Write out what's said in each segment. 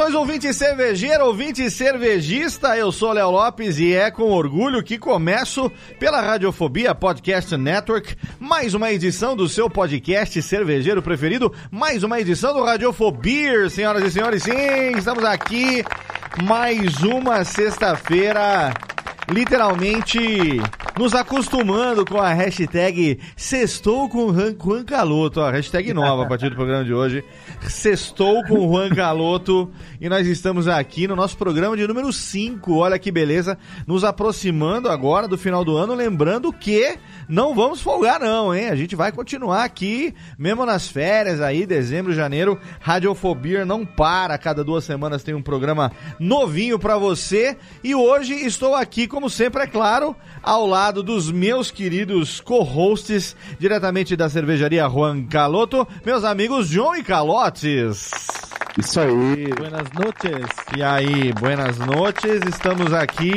Saudações, ouvinte cervejeiro, ouvinte cervejista. Eu sou Léo Lopes e é com orgulho que começo pela Radiofobia Podcast Network mais uma edição do seu podcast cervejeiro preferido, mais uma edição do Radiofobia, senhoras e senhores. Sim, estamos aqui mais uma sexta-feira literalmente nos acostumando com a hashtag Sextou com Juan Caloto, a hashtag nova a partir do programa de hoje. Sextou com Juan Caloto e nós estamos aqui no nosso programa de número 5. Olha que beleza, nos aproximando agora do final do ano, lembrando que não vamos folgar não, hein? A gente vai continuar aqui, mesmo nas férias aí, dezembro, janeiro, Radiofobia não para, cada duas semanas tem um programa novinho para você e hoje estou aqui, como sempre, é claro, ao lado dos meus queridos co-hosts, diretamente da cervejaria Juan Caloto, meus amigos João e Calotes. Isso aí. Buenas noches. E aí, buenas noches. Estamos aqui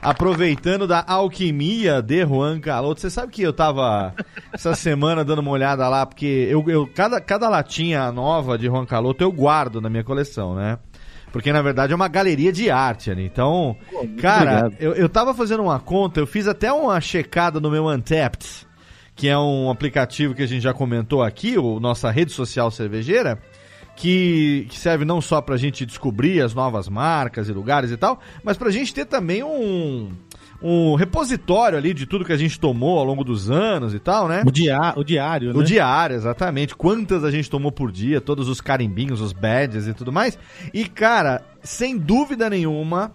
aproveitando da alquimia de Juan Caloto. Você sabe que eu tava essa semana dando uma olhada lá, porque eu, eu cada, cada latinha nova de Juan Caloto eu guardo na minha coleção, né? Porque na verdade é uma galeria de arte ali. Então, Pô, cara, eu, eu tava fazendo uma conta, eu fiz até uma checada no meu Untapped, que é um aplicativo que a gente já comentou aqui, o nossa rede social cervejeira que, que serve não só para a gente descobrir as novas marcas e lugares e tal, mas para a gente ter também um, um repositório ali de tudo que a gente tomou ao longo dos anos e tal, né? O, dia, o diário, né? O diário, exatamente. Quantas a gente tomou por dia, todos os carimbinhos, os badges e tudo mais. E, cara, sem dúvida nenhuma,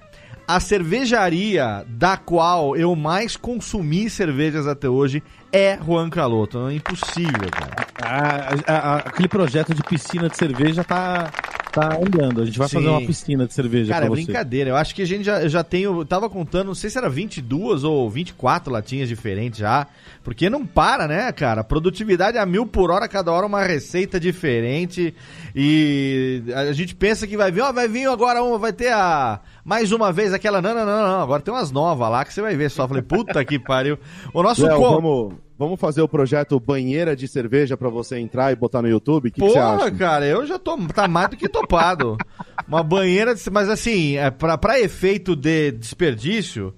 a cervejaria da qual eu mais consumi cervejas até hoje é Juan Caloto. É impossível, cara. Ah, a, a, aquele projeto de piscina de cerveja tá, tá andando. A gente vai Sim. fazer uma piscina de cerveja Cara, é brincadeira. Eu acho que a gente já, já tem. Eu tava contando, não sei se era 22 ou 24 latinhas diferentes já. Porque não para, né, cara? Produtividade a mil por hora, cada hora uma receita diferente. E a gente pensa que vai vir, ó, vai vir agora uma, vai ter a. Mais uma vez aquela. Não, não, não, não. Agora tem umas novas lá que você vai ver só. Falei, puta que pariu. O nosso. Léo, co... vamos Vamos fazer o projeto banheira de cerveja para você entrar e botar no YouTube? O que, você acha? cara, eu já tô. Tá mais do que topado. Uma banheira, de, mas assim, é, para efeito de desperdício,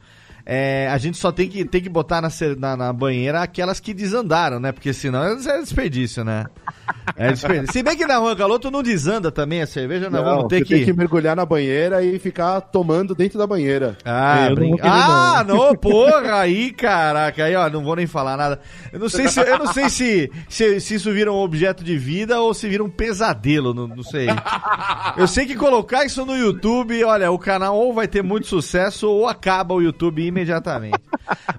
é, a gente só tem que, tem que botar na, na, na, banheira aquelas que desandaram, né? Porque senão é desperdício, né? É desperdício. Se bem que na Rua Galoto não desanda também a cerveja, nós não, vamos ter que... tem que mergulhar na banheira e ficar tomando dentro da banheira. Ah, brin... ah não. não, porra, aí, caraca, aí, ó, não vou nem falar nada. Eu não sei se, eu não sei se, se, se isso vira um objeto de vida ou se vira um pesadelo, não, não sei. Eu sei que colocar isso no YouTube, olha, o canal ou vai ter muito sucesso ou acaba o YouTube imediatamente imediatamente.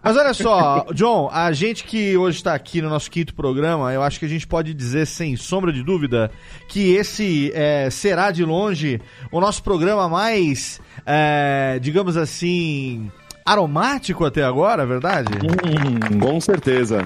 Mas olha só, John, a gente que hoje está aqui no nosso quinto programa, eu acho que a gente pode dizer sem sombra de dúvida que esse é, será de longe o nosso programa mais, é, digamos assim, aromático até agora, é verdade? Hum, com certeza.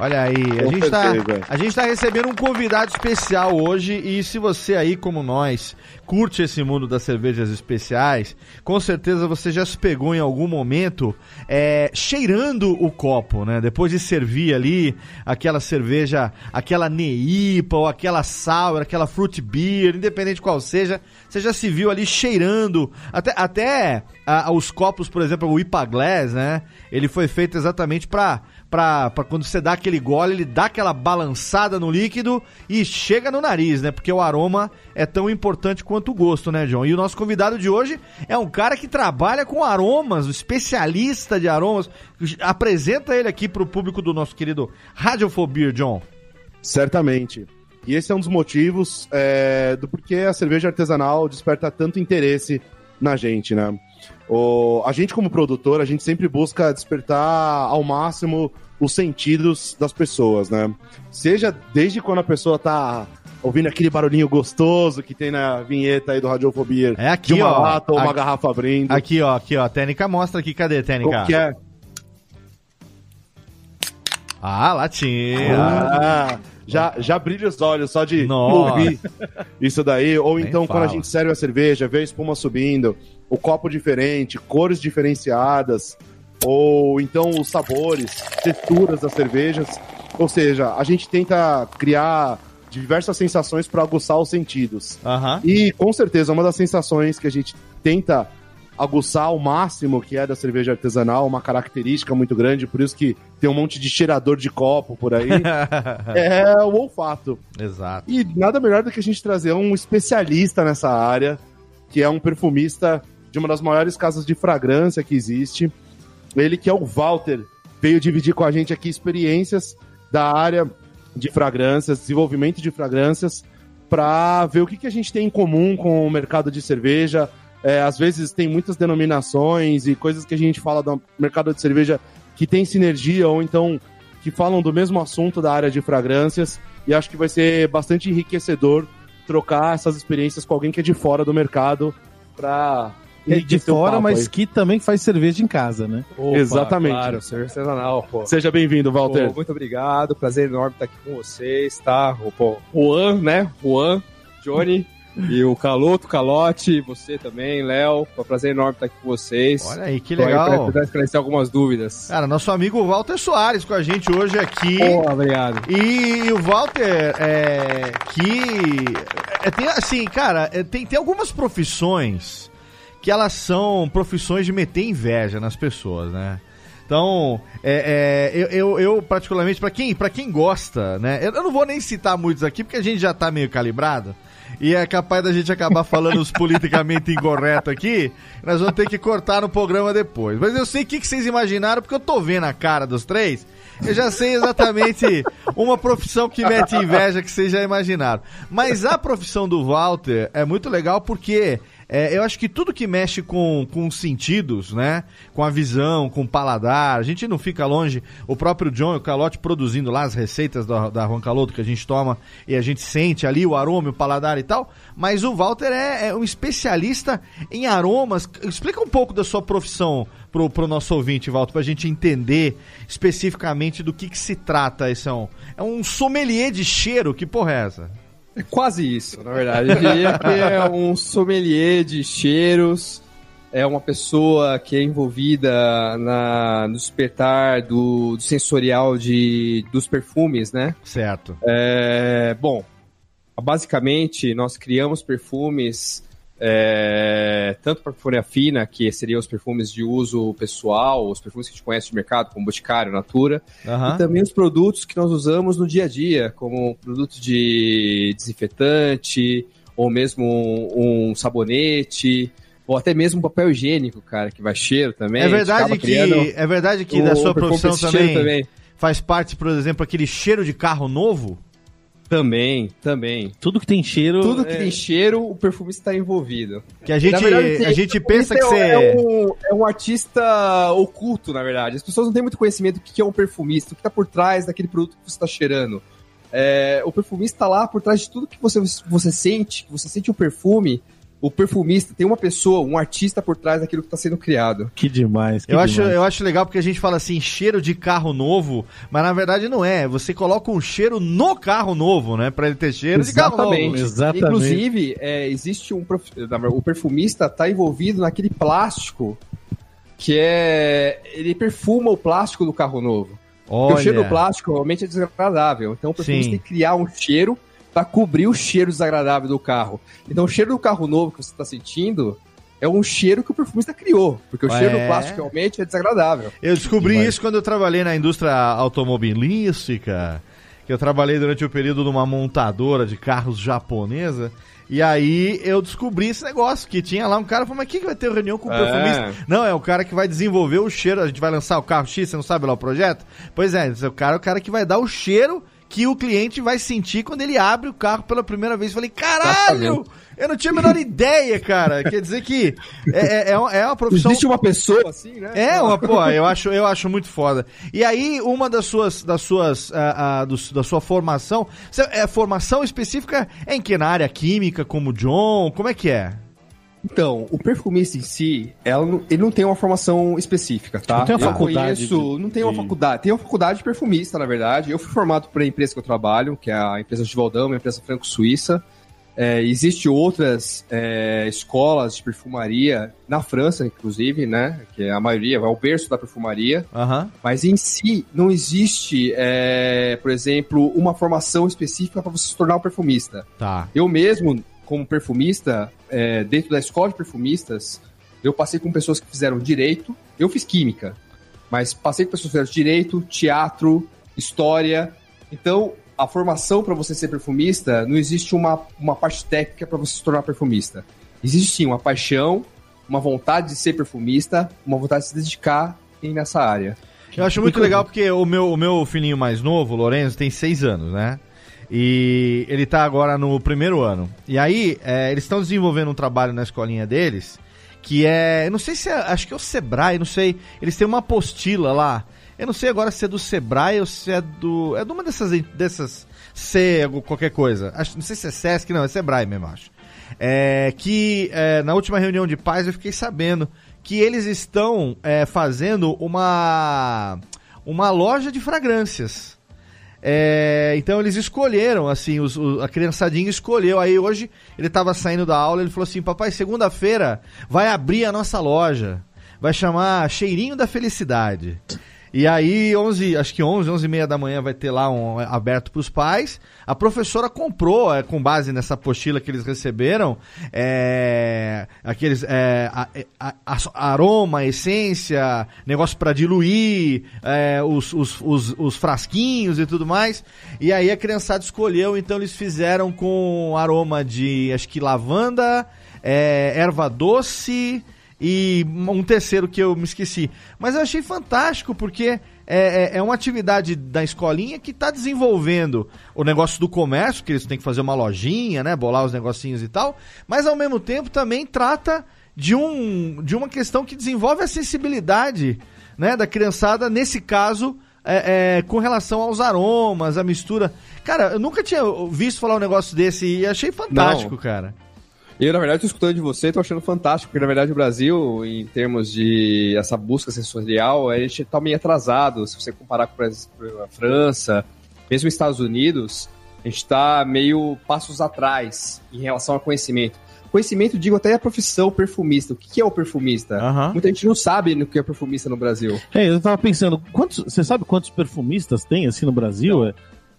Olha aí, a Com gente, tá, gente tá recebendo um convidado especial hoje e se você aí, como nós, curte esse mundo das cervejas especiais, com certeza você já se pegou em algum momento é, cheirando o copo, né? Depois de servir ali aquela cerveja, aquela neipa ou aquela sour, aquela fruit beer, independente qual seja, você já se viu ali cheirando, até, até ah, os copos, por exemplo, o IPA né? Ele foi feito exatamente pra pra, pra quando você dá aquele gole, ele dá aquela balançada no líquido e chega no nariz, né? Porque o aroma é tão importante quanto o gosto, né, John? E o nosso convidado de hoje é um cara que trabalha com aromas, um especialista de aromas. Apresenta ele aqui pro público do nosso querido Radiofobia, John. Certamente. E esse é um dos motivos é, do porquê a cerveja artesanal desperta tanto interesse na gente, né? O, a gente, como produtor, a gente sempre busca despertar ao máximo os sentidos das pessoas, né? Seja desde quando a pessoa tá ouvindo aquele barulhinho gostoso que tem na vinheta aí do Radiofobia. É aqui, de uma ó. lata ou uma Aqui- garrafa abrindo. Aqui, ó, aqui, ó. Técnica mostra aqui. Cadê técnica? Como que é? Ah, latinha. Ah, já, já brilha os olhos só de Nossa. ouvir isso daí. Ou Nem então, quando a fala. gente serve a cerveja, vê a espuma subindo, o copo diferente, cores diferenciadas, ou então os sabores, texturas das cervejas. Ou seja, a gente tenta criar diversas sensações para aguçar os sentidos. E com certeza, uma das sensações que a gente tenta aguçar ao máximo, que é da cerveja artesanal, uma característica muito grande, por isso que tem um monte de cheirador de copo por aí, é o olfato. Exato. E nada melhor do que a gente trazer um especialista nessa área, que é um perfumista de uma das maiores casas de fragrância que existe. Ele que é o Walter, veio dividir com a gente aqui experiências da área de fragrâncias, desenvolvimento de fragrâncias, para ver o que, que a gente tem em comum com o mercado de cerveja. É, às vezes tem muitas denominações e coisas que a gente fala do mercado de cerveja que tem sinergia ou então que falam do mesmo assunto da área de fragrâncias. E acho que vai ser bastante enriquecedor trocar essas experiências com alguém que é de fora do mercado para É de fora, mas que também faz cerveja em casa, né? Opa, Exatamente. Claro, cerveja artesanal, pô. Seja bem-vindo, Walter. Pô, muito obrigado, prazer enorme estar aqui com vocês, tá? O pô, Juan, né? Juan, Johnny e o Caloto, Calote, você também, Léo. Foi um prazer enorme estar aqui com vocês. Olha aí, que legal. Tentar esclarecer algumas dúvidas. Cara, nosso amigo Walter Soares com a gente hoje aqui. Pô, obrigado. E, o Walter, é, que é, tem assim, cara, é, tem, tem algumas profissões que elas são profissões de meter inveja nas pessoas, né? Então, é, é, eu, eu, particularmente, pra quem, pra quem gosta, né? Eu, eu não vou nem citar muitos aqui, porque a gente já tá meio calibrado. E é capaz da gente acabar falando os politicamente incorretos aqui. Nós vamos ter que cortar no programa depois. Mas eu sei o que, que vocês imaginaram, porque eu tô vendo a cara dos três. Eu já sei exatamente uma profissão que mete inveja que vocês já imaginaram. Mas a profissão do Walter é muito legal porque é, eu acho que tudo que mexe com, com os sentidos, né? Com a visão, com o paladar, a gente não fica longe. O próprio John e o Calote produzindo lá as receitas da, da Juan Caloto que a gente toma e a gente sente ali o aroma, o paladar e tal. Mas o Walter é, é um especialista em aromas. Explica um pouco da sua profissão pro, pro nosso ouvinte, Walter, pra gente entender especificamente do que, que se trata. Esse é um, é um sommelier de cheiro, que porra é essa? É quase isso, na verdade. Eu diria que é um sommelier de cheiros, é uma pessoa que é envolvida na, no despertar do, do sensorial de, dos perfumes, né? Certo. É, bom, basicamente nós criamos perfumes é, tanto para perfumaria fina, que seriam os perfumes de uso pessoal, os perfumes que a gente conhece de mercado, como Boticário, Natura, Aham. e também os produtos que nós usamos no dia a dia, como produtos de desinfetante, ou mesmo um, um sabonete, ou até mesmo um papel higiênico, cara, que vai cheiro também. É verdade que, é verdade que da sua profissão cheiro também, faz parte, por exemplo, aquele cheiro de carro novo? Também, também. Tudo que tem cheiro. Tudo que é- tem cheiro, o perfumista está envolvido. Que a gente, verdade, a gente pensa que é, você... é um, é um artista oculto, na verdade. As pessoas não têm muito conhecimento do que é um perfumista, o que está por trás daquele produto que você está cheirando. É, o perfumista está lá por trás de tudo que você, você sente, que você sente o perfume, o perfumista tem uma pessoa, um artista por trás daquilo que está sendo criado. Que demais. Que eu, demais. acho, eu acho legal porque a gente fala assim, cheiro de carro novo, mas na verdade não é. Você coloca um cheiro no carro novo, né? Pra ele ter cheiro de carro novo. Exatamente. Inclusive, é, existe um. prof- O perfumista está envolvido naquele plástico que é. Ele perfuma o plástico do carro novo. Porque o cheiro do Olha, plástico realmente é desagradável. Então o perfumista Sim. tem que criar um cheiro para cobrir o cheiro desagradável do carro. Então o cheiro do carro novo que você está sentindo é um cheiro que o perfumista criou. Porque o cheiro É. do plástico realmente é desagradável. eu descobri Demais. isso quando eu trabalhei na indústria automobilística, que eu trabalhei durante o período numa montadora de carros japonesa. E aí eu descobri esse negócio, que tinha lá um cara falou, mas quem que vai ter reunião com o É. perfumista? Não, é o cara que vai desenvolver o cheiro, a gente vai lançar o carro X, você não sabe lá o projeto? Pois é, é o cara, o cara que vai dar o cheiro que o cliente vai sentir quando ele abre o carro pela primeira vez. Eu falei, caralho! Eu não tinha a menor ideia, cara. Quer dizer que é, é, é uma- é uma profissão... Existe uma pessoa assim, né? É, uma, pô, eu acho, eu acho muito foda. E aí, uma das suas, das suas, ah, ah, dos- da sua formação, é formação específica é em que? Na área química, como o John? Como é que é? Então, o perfumista em si, ela ele não tem uma formação específica, tá? Não tem uma Eu faculdade conheço- de- não tem uma de- faculdade. Tem uma faculdade de perfumista, na verdade. Eu fui formado por a empresa que eu trabalho, que é a empresa de Valdão, uma empresa franco-suíça. É, existe outras é, escolas de perfumaria na França, inclusive, né? Que é a maioria, é o berço da perfumaria. Aham. Mas em si, não existe, é, por exemplo, uma formação específica para você se tornar um perfumista. Tá. Eu mesmo, como perfumista, é, dentro da escola de perfumistas, eu passei com pessoas que fizeram direito. Eu fiz química, mas passei com pessoas que fizeram direito, teatro, história. Então, a formação para você ser perfumista, não existe uma, uma parte técnica para você se tornar perfumista. Existe sim uma paixão, uma vontade de ser perfumista, uma vontade de se dedicar em- nessa área. Eu acho muito legal porque o meu, o meu filhinho mais novo, o Lorenzo, tem seis anos, né? E ele tá agora no primeiro ano. E aí, é, eles estão desenvolvendo um trabalho na escolinha deles, que é. Eu não sei se é. Acho que é o Sebrae, não sei. Eles têm uma apostila lá. Eu não sei agora se é do Sebrae ou se é do. É de uma dessas. dessas C, algum- qualquer coisa. Acho, não sei se é Sesc, não, é Sebrae mesmo, acho. É, que é, na última reunião de paz eu fiquei sabendo que eles estão é, fazendo uma, uma loja de fragrâncias. É, então eles escolheram, assim, os- o- a criançadinha escolheu. Aí hoje ele tava saindo da aula, ele falou assim: Papai, segunda-feira vai abrir a nossa loja. Vai chamar Cheirinho da Felicidade. E aí, 11, acho que 11, 11 e meia da manhã vai ter lá um aberto para os pais. A professora comprou, é, com base nessa apostila que eles receberam, é, aqueles é, a- a- a- aroma, essência, negócio para diluir, é, os, os, os, os frasquinhos e tudo mais. E aí a criançada escolheu, então eles fizeram com aroma de, acho que lavanda, é, erva doce e um terceiro que eu me esqueci. Mas eu achei fantástico porque é, é- é uma atividade da escolinha que está desenvolvendo o negócio do comércio, que eles têm que fazer uma lojinha, né, bolar os negocinhos e tal, mas ao mesmo tempo também trata de, um, de uma questão que desenvolve a sensibilidade né, da criançada, nesse caso, é, é, com relação aos aromas, a mistura. Cara, eu nunca tinha visto falar um negócio desse e achei fantástico, Não. cara. Eu, na verdade, tô escutando de você, tô achando fantástico, porque, na verdade, o Brasil, em termos de essa busca sensorial, a gente tá meio atrasado. Se você comparar com a França, mesmo os Estados Unidos, a gente tá meio passos atrás em relação ao conhecimento. Conhecimento, digo até a profissão perfumista. O que é o perfumista? Aham. Muita gente não sabe no que é perfumista no Brasil. É, eu tava pensando, quantos, você sabe quantos perfumistas tem assim no Brasil? É,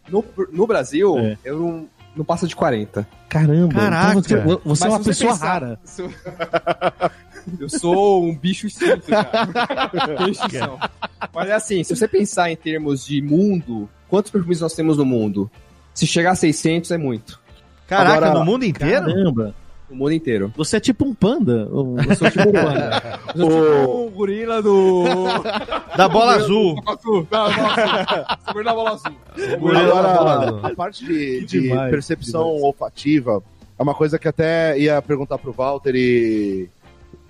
No, no Brasil, É. eu não, não passa de 40. Caramba, Caraca. então você, você é uma pessoa pensar- rara. se eu- sou um bicho extinto, cara. Extinção. Mas é assim, se você pensar em termos de mundo, quantos perfumes nós temos no mundo? Se chegar a 600 é muito. Caraca, Agora- no mundo inteiro? Caramba, No mundo inteiro. você é tipo um panda. ou- Eu sou tipo um panda. Eu sou tipo um gorila do... Da bola azul. Bola da bola azul. Gorila da bola Agora, azul. a parte de, de demais, percepção demais. olfativa é uma coisa que até ia perguntar pro Walter e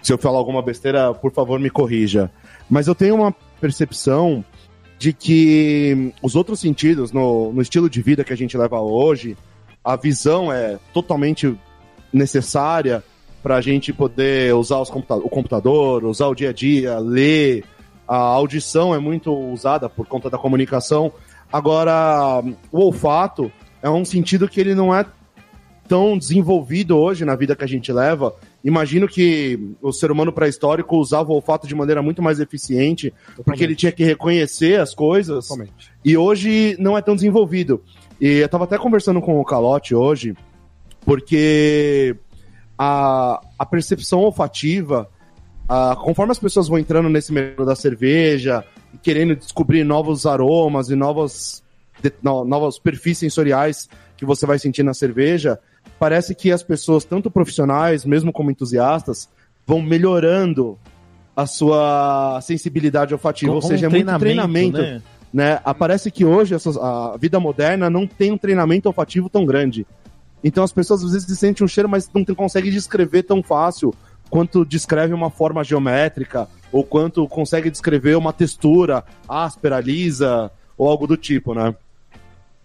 se eu falar alguma besteira, por favor, me corrija. Mas eu tenho uma percepção de que os outros sentidos, no, no estilo de vida que a gente leva hoje, a visão é totalmente necessária, para a gente poder usar os computa o computador, usar o dia a dia, ler. A audição é muito usada por conta da comunicação. Agora, o olfato é um sentido que ele não é tão desenvolvido hoje na vida que a gente leva. Imagino que o ser humano pré-histórico usava o olfato de maneira muito mais eficiente, Totalmente. porque ele tinha que reconhecer as coisas. Totalmente. E hoje não é tão desenvolvido. E eu estava até conversando com o Calote hoje, porque a, a percepção olfativa, a, conforme as pessoas vão entrando nesse mercado da cerveja, querendo descobrir novos aromas e novos, de, no, novos perfis sensoriais que você vai sentir na cerveja, parece que as pessoas, tanto profissionais, mesmo como entusiastas, vão melhorando a sua sensibilidade olfativa, ou seja, um é muito treinamento. Né? né? Aparece que hoje a vida moderna não tem um treinamento olfativo tão grande. Então as pessoas às vezes sentem um cheiro, mas não conseguem descrever tão fácil quanto descreve uma forma geométrica, ou quanto consegue descrever uma textura áspera, lisa, ou algo do tipo, né?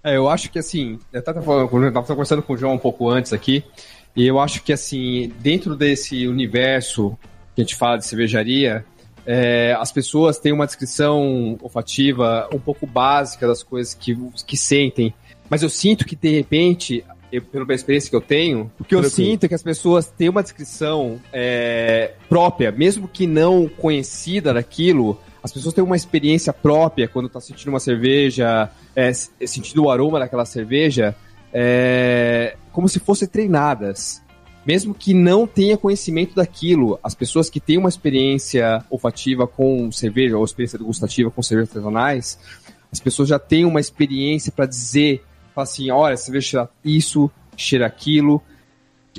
É, eu acho que assim, eu estava conversando com o João um pouco antes aqui, e eu acho que assim, dentro desse universo que a gente fala de cervejaria, é, as pessoas têm uma descrição olfativa um pouco básica das coisas que, que sentem, mas eu sinto que de repente eu, pela experiência que eu tenho, o que eu sinto é que as pessoas têm uma descrição é, própria, mesmo que não conhecida daquilo, as pessoas têm uma experiência própria quando tá sentindo uma cerveja, é, sentindo o aroma daquela cerveja, é, como se fossem treinadas. Mesmo que não tenha conhecimento daquilo, as pessoas que têm uma experiência olfativa com cerveja, ou experiência degustativa com cervejas artesanais, as pessoas já têm uma experiência para dizer, assim, olha, cerveja cheira isso, cheira aquilo.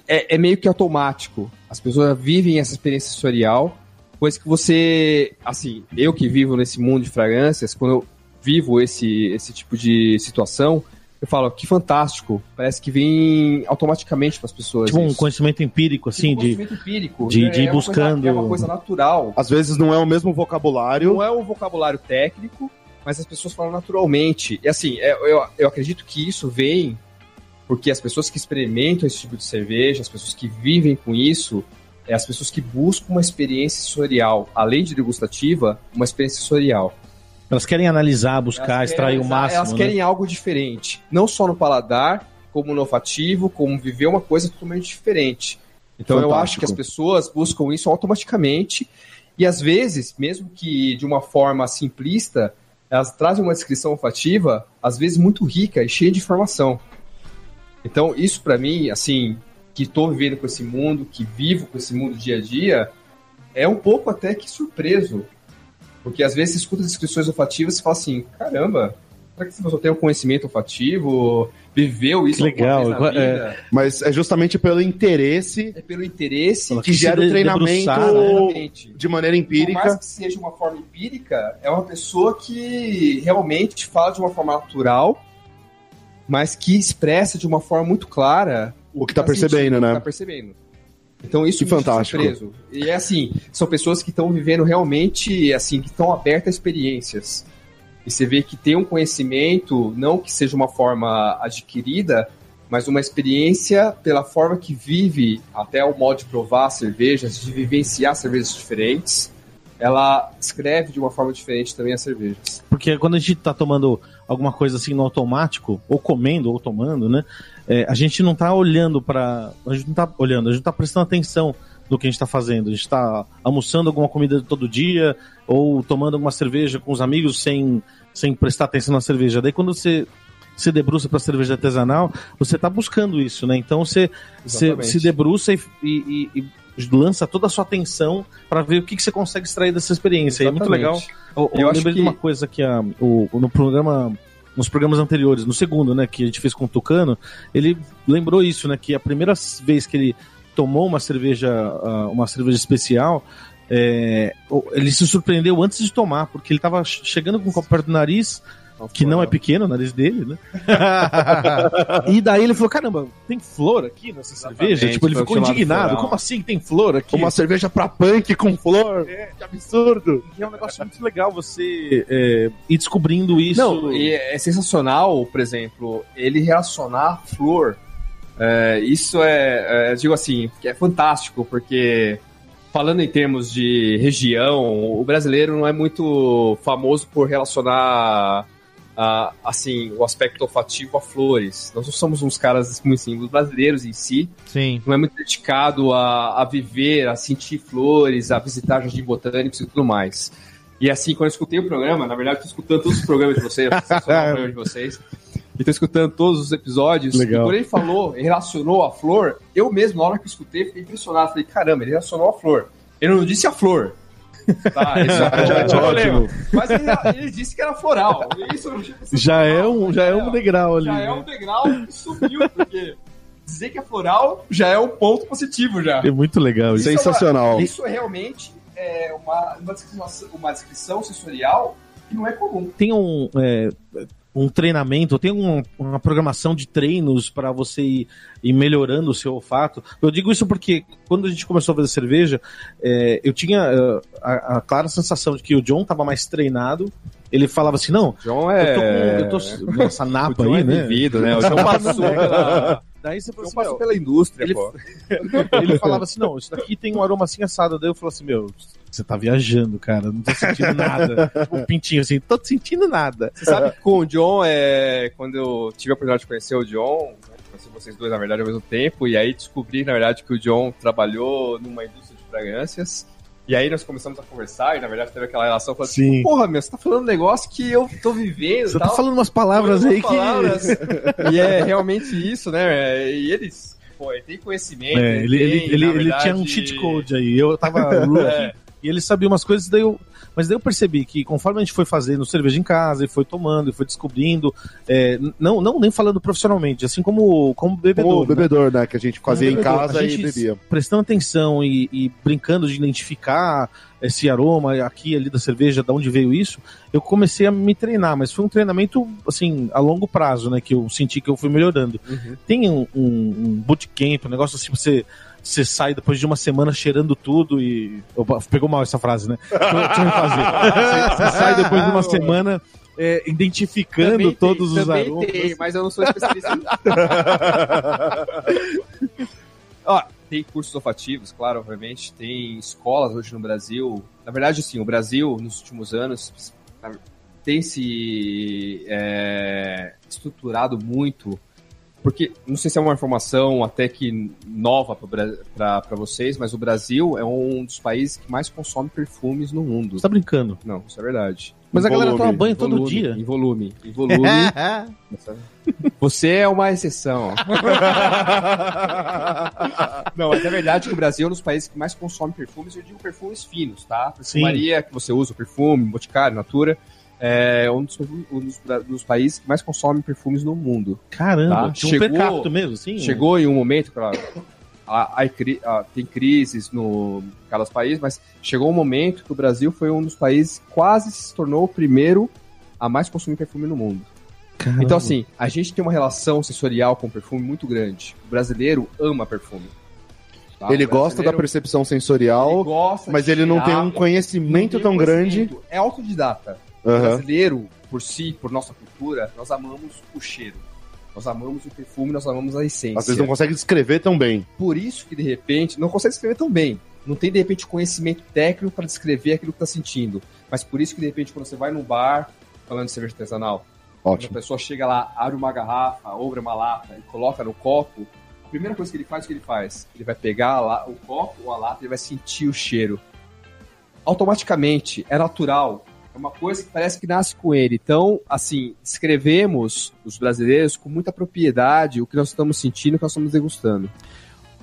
É, é meio que automático. As pessoas vivem essa experiência sensorial coisa que você, assim, eu que vivo nesse mundo de fragrâncias, quando eu vivo esse, esse tipo de situação, eu falo, que fantástico. Parece que vem automaticamente para as pessoas. Tipo um conhecimento empírico, assim, tipo um de. Conhecimento empírico. De, de é ir buscando. Coisa, é uma coisa natural. Às vezes não é o mesmo vocabulário. Não é um vocabulário técnico, mas as pessoas falam naturalmente. E assim, é, eu, eu acredito que isso vem porque as pessoas que experimentam esse tipo de cerveja, as pessoas que vivem com isso, é as pessoas que buscam uma experiência sensorial, além de degustativa, uma experiência sensorial. Elas querem analisar, buscar, extrair analisar, o máximo. Elas né? querem algo diferente. Não só no paladar, como no olfativo, como viver uma coisa totalmente diferente. Então Fantástico. eu acho que as pessoas buscam isso automaticamente. E às vezes, mesmo que de uma forma simplista, elas trazem uma descrição olfativa, às vezes muito rica e cheia de informação. Então, isso para mim, assim, que estou vivendo com esse mundo, que vivo com esse mundo dia a dia, é um pouco até que surpreso. Porque às vezes você escuta descrições olfativas e fala assim, caramba, será que essa pessoa tem um conhecimento olfativo, viveu isso legal é, mas é justamente pelo interesse é pelo interesse que, que gera o treinamento né? de maneira empírica Por mais que seja uma forma empírica é uma pessoa que realmente fala de uma forma natural mas que expressa de uma forma muito clara o que tá, tá percebendo, né? tá percebendo. Então isso que fantástico. E é assim, são pessoas que estão vivendo realmente, assim, que estão abertas a experiências. E você vê que tem um conhecimento, não que seja uma forma adquirida, mas uma experiência pela forma que vive, até o modo de provar cervejas, de vivenciar cervejas diferentes. Ela escreve de uma forma diferente também as cervejas. Porque quando a gente tá tomando alguma coisa assim no automático, ou comendo, ou tomando, né? é, a gente não está olhando para. A gente não está olhando, a gente está prestando atenção no que a gente está fazendo. A gente está almoçando alguma comida todo dia ou tomando alguma cerveja com os amigos sem, sem prestar atenção na cerveja. Daí quando você se debruça para cerveja artesanal, você está buscando isso, né? Então você, você se debruça e, e, e, lança toda a sua atenção para ver o que, que você consegue extrair dessa experiência. É muito legal. Eu, eu, eu lembrei que... de uma coisa que a, o, no programa nos programas anteriores, no segundo, né, que a gente fez com o Tucano, ele lembrou isso, né, que a primeira vez que ele tomou uma cerveja, ah, uma cerveja especial, é, ele se surpreendeu antes de tomar, porque ele estava chegando com o copo perto do nariz, que não é pequeno o nariz dele, né? e daí ele falou: caramba, tem flor aqui nessa Exatamente, cerveja? Tipo, ele ficou indignado. Floral. Como assim tem flor aqui? Uma cerveja pra punk com flor? É, que absurdo! E é um negócio muito legal você é, ir descobrindo isso. Não, e é sensacional, por exemplo, ele relacionar flor É, isso é, é, digo assim, que é fantástico, porque falando em termos de região, o brasileiro não é muito famoso por relacionar uh, assim o aspecto olfativo a flores. Nós não somos uns caras muito assim, os brasileiros em si. Sim. Não é muito dedicado a, a viver, a sentir flores, a visitar jardins botânicos e tudo mais. E assim, quando eu escutei o programa, na verdade, estou escutando todos os programas de vocês, eu o programa de vocês. E tô escutando todos os episódios. Legal. E quando ele falou, relacionou a flor, eu mesmo, na hora que eu escutei, fiquei impressionado. Falei, caramba, ele relacionou a flor. Ele não disse a flor. Tá, isso já, já tinha problema. Mas ele, ele, disse que era floral. Isso não tinha já é um, já é um degrau ali. Já é um degrau que subiu, porque dizer que é floral já é um ponto positivo já. É muito legal. Isso Sensacional. É uma, isso é realmente é uma, uma, descrição, uma descrição sensorial que não é comum. Tem um, é, um treinamento, tem um, uma programação de treinos para você ir, ir, melhorando o seu olfato. Eu digo isso porque quando a gente começou a fazer cerveja, é, eu tinha uh, a, a, clara sensação de que o John estava mais treinado. Ele falava assim, não, John é... eu tô com eu tô, nessa napa aí, é né? Vivido, né? O John passou pela... Daí você falou assim, passou pela indústria, ele, pô. ele falava assim, não, isso daqui tem um aroma assim assado. Daí eu falei assim, meu, você tá viajando, cara, não tô sentindo nada. tipo, um pintinho assim, tô sentindo nada. Você sabe que com o John, é, quando eu tive a oportunidade de conhecer o John, né, conheci vocês dois, na verdade, ao mesmo tempo, e aí descobri, na verdade, que o John trabalhou numa indústria de fragrâncias. E aí nós começamos a conversar e, na verdade, teve aquela relação. Falando assim, porra, meu, você tá falando um negócio que eu tô vivendo Você tal. tá falando umas palavras aí palavras. que... e é realmente isso, né? E eles, pô, ele tem conhecimento. É, ele, ele, tem, ele, ele verdade... tinha um cheat code aí. Eu tava é. E ele sabia umas coisas, daí eu, mas daí eu percebi que conforme a gente foi fazendo cerveja em casa, e foi tomando, e foi descobrindo, é, não, não nem falando profissionalmente, assim como, como bebedor. Como né? bebedor, né? Que a gente fazia em casa e bebia. Prestando atenção e, e, brincando de identificar esse aroma aqui ali da cerveja, de onde veio isso, eu comecei a me treinar, mas foi um treinamento, assim, a longo prazo, né? Que eu senti que eu fui melhorando. Uhum. Tem um, um, um bootcamp, um negócio assim, você você sai depois de uma semana cheirando tudo e. Opa, pegou mal essa frase, né? Deixa eu refazer. Você, você sai depois de uma semana é, identificando também todos tem, os aromas. Tem, mas eu não sou especialista. Ó, tem cursos olfativos, claro, obviamente. Tem escolas hoje no Brasil. Na verdade, sim, o Brasil, nos últimos anos, tem se é, estruturado muito porque não sei se é uma informação até que nova para vocês, mas o Brasil é um dos países que mais consome perfumes no mundo. Você tá brincando? Não, isso é verdade. Mas em a volume, galera toma banho todo volume, dia. Em volume. Em volume. Você é uma exceção. Não, mas é verdade que o Brasil é um dos países que mais consome perfumes. Eu digo perfumes finos, tá? Perfumaria que você usa, perfume, boticário, natura é um dos, um dos, dos, países que mais consome perfumes no mundo. Caramba, tá? chegou, um mesmo, sim. Chegou em um momento, claro, a, a, a, tem crises no cada país, mas chegou um momento que o Brasil foi um dos países que quase se tornou o primeiro a mais consumir perfume no mundo. Caramba. Então, assim, a gente tem uma relação sensorial com perfume muito grande. O brasileiro ama perfume. Tá? Ele gosta da percepção sensorial, ele mas ele não tem um conhecimento tão grande. É autodidata. Uhum. Brasileiro, por si, por nossa cultura, nós amamos o cheiro. Nós amamos o perfume, nós amamos a essência. Às vezes não consegue descrever tão bem. Por isso que, de repente, não consegue descrever tão bem. Não tem, de repente, conhecimento técnico para descrever aquilo que está sentindo. Mas por isso que, de repente, quando você vai num bar, falando de cerveja artesanal, Ótimo. quando a pessoa chega lá, abre uma garrafa, abre uma lata e coloca no copo, a primeira coisa que ele faz, o que ele faz? Ele vai pegar la... o copo ou a lata e vai sentir o cheiro. Automaticamente, é natural é uma coisa que parece que nasce com ele. Então, assim, escrevemos, os brasileiros, com muita propriedade o que nós estamos sentindo, o que nós estamos degustando.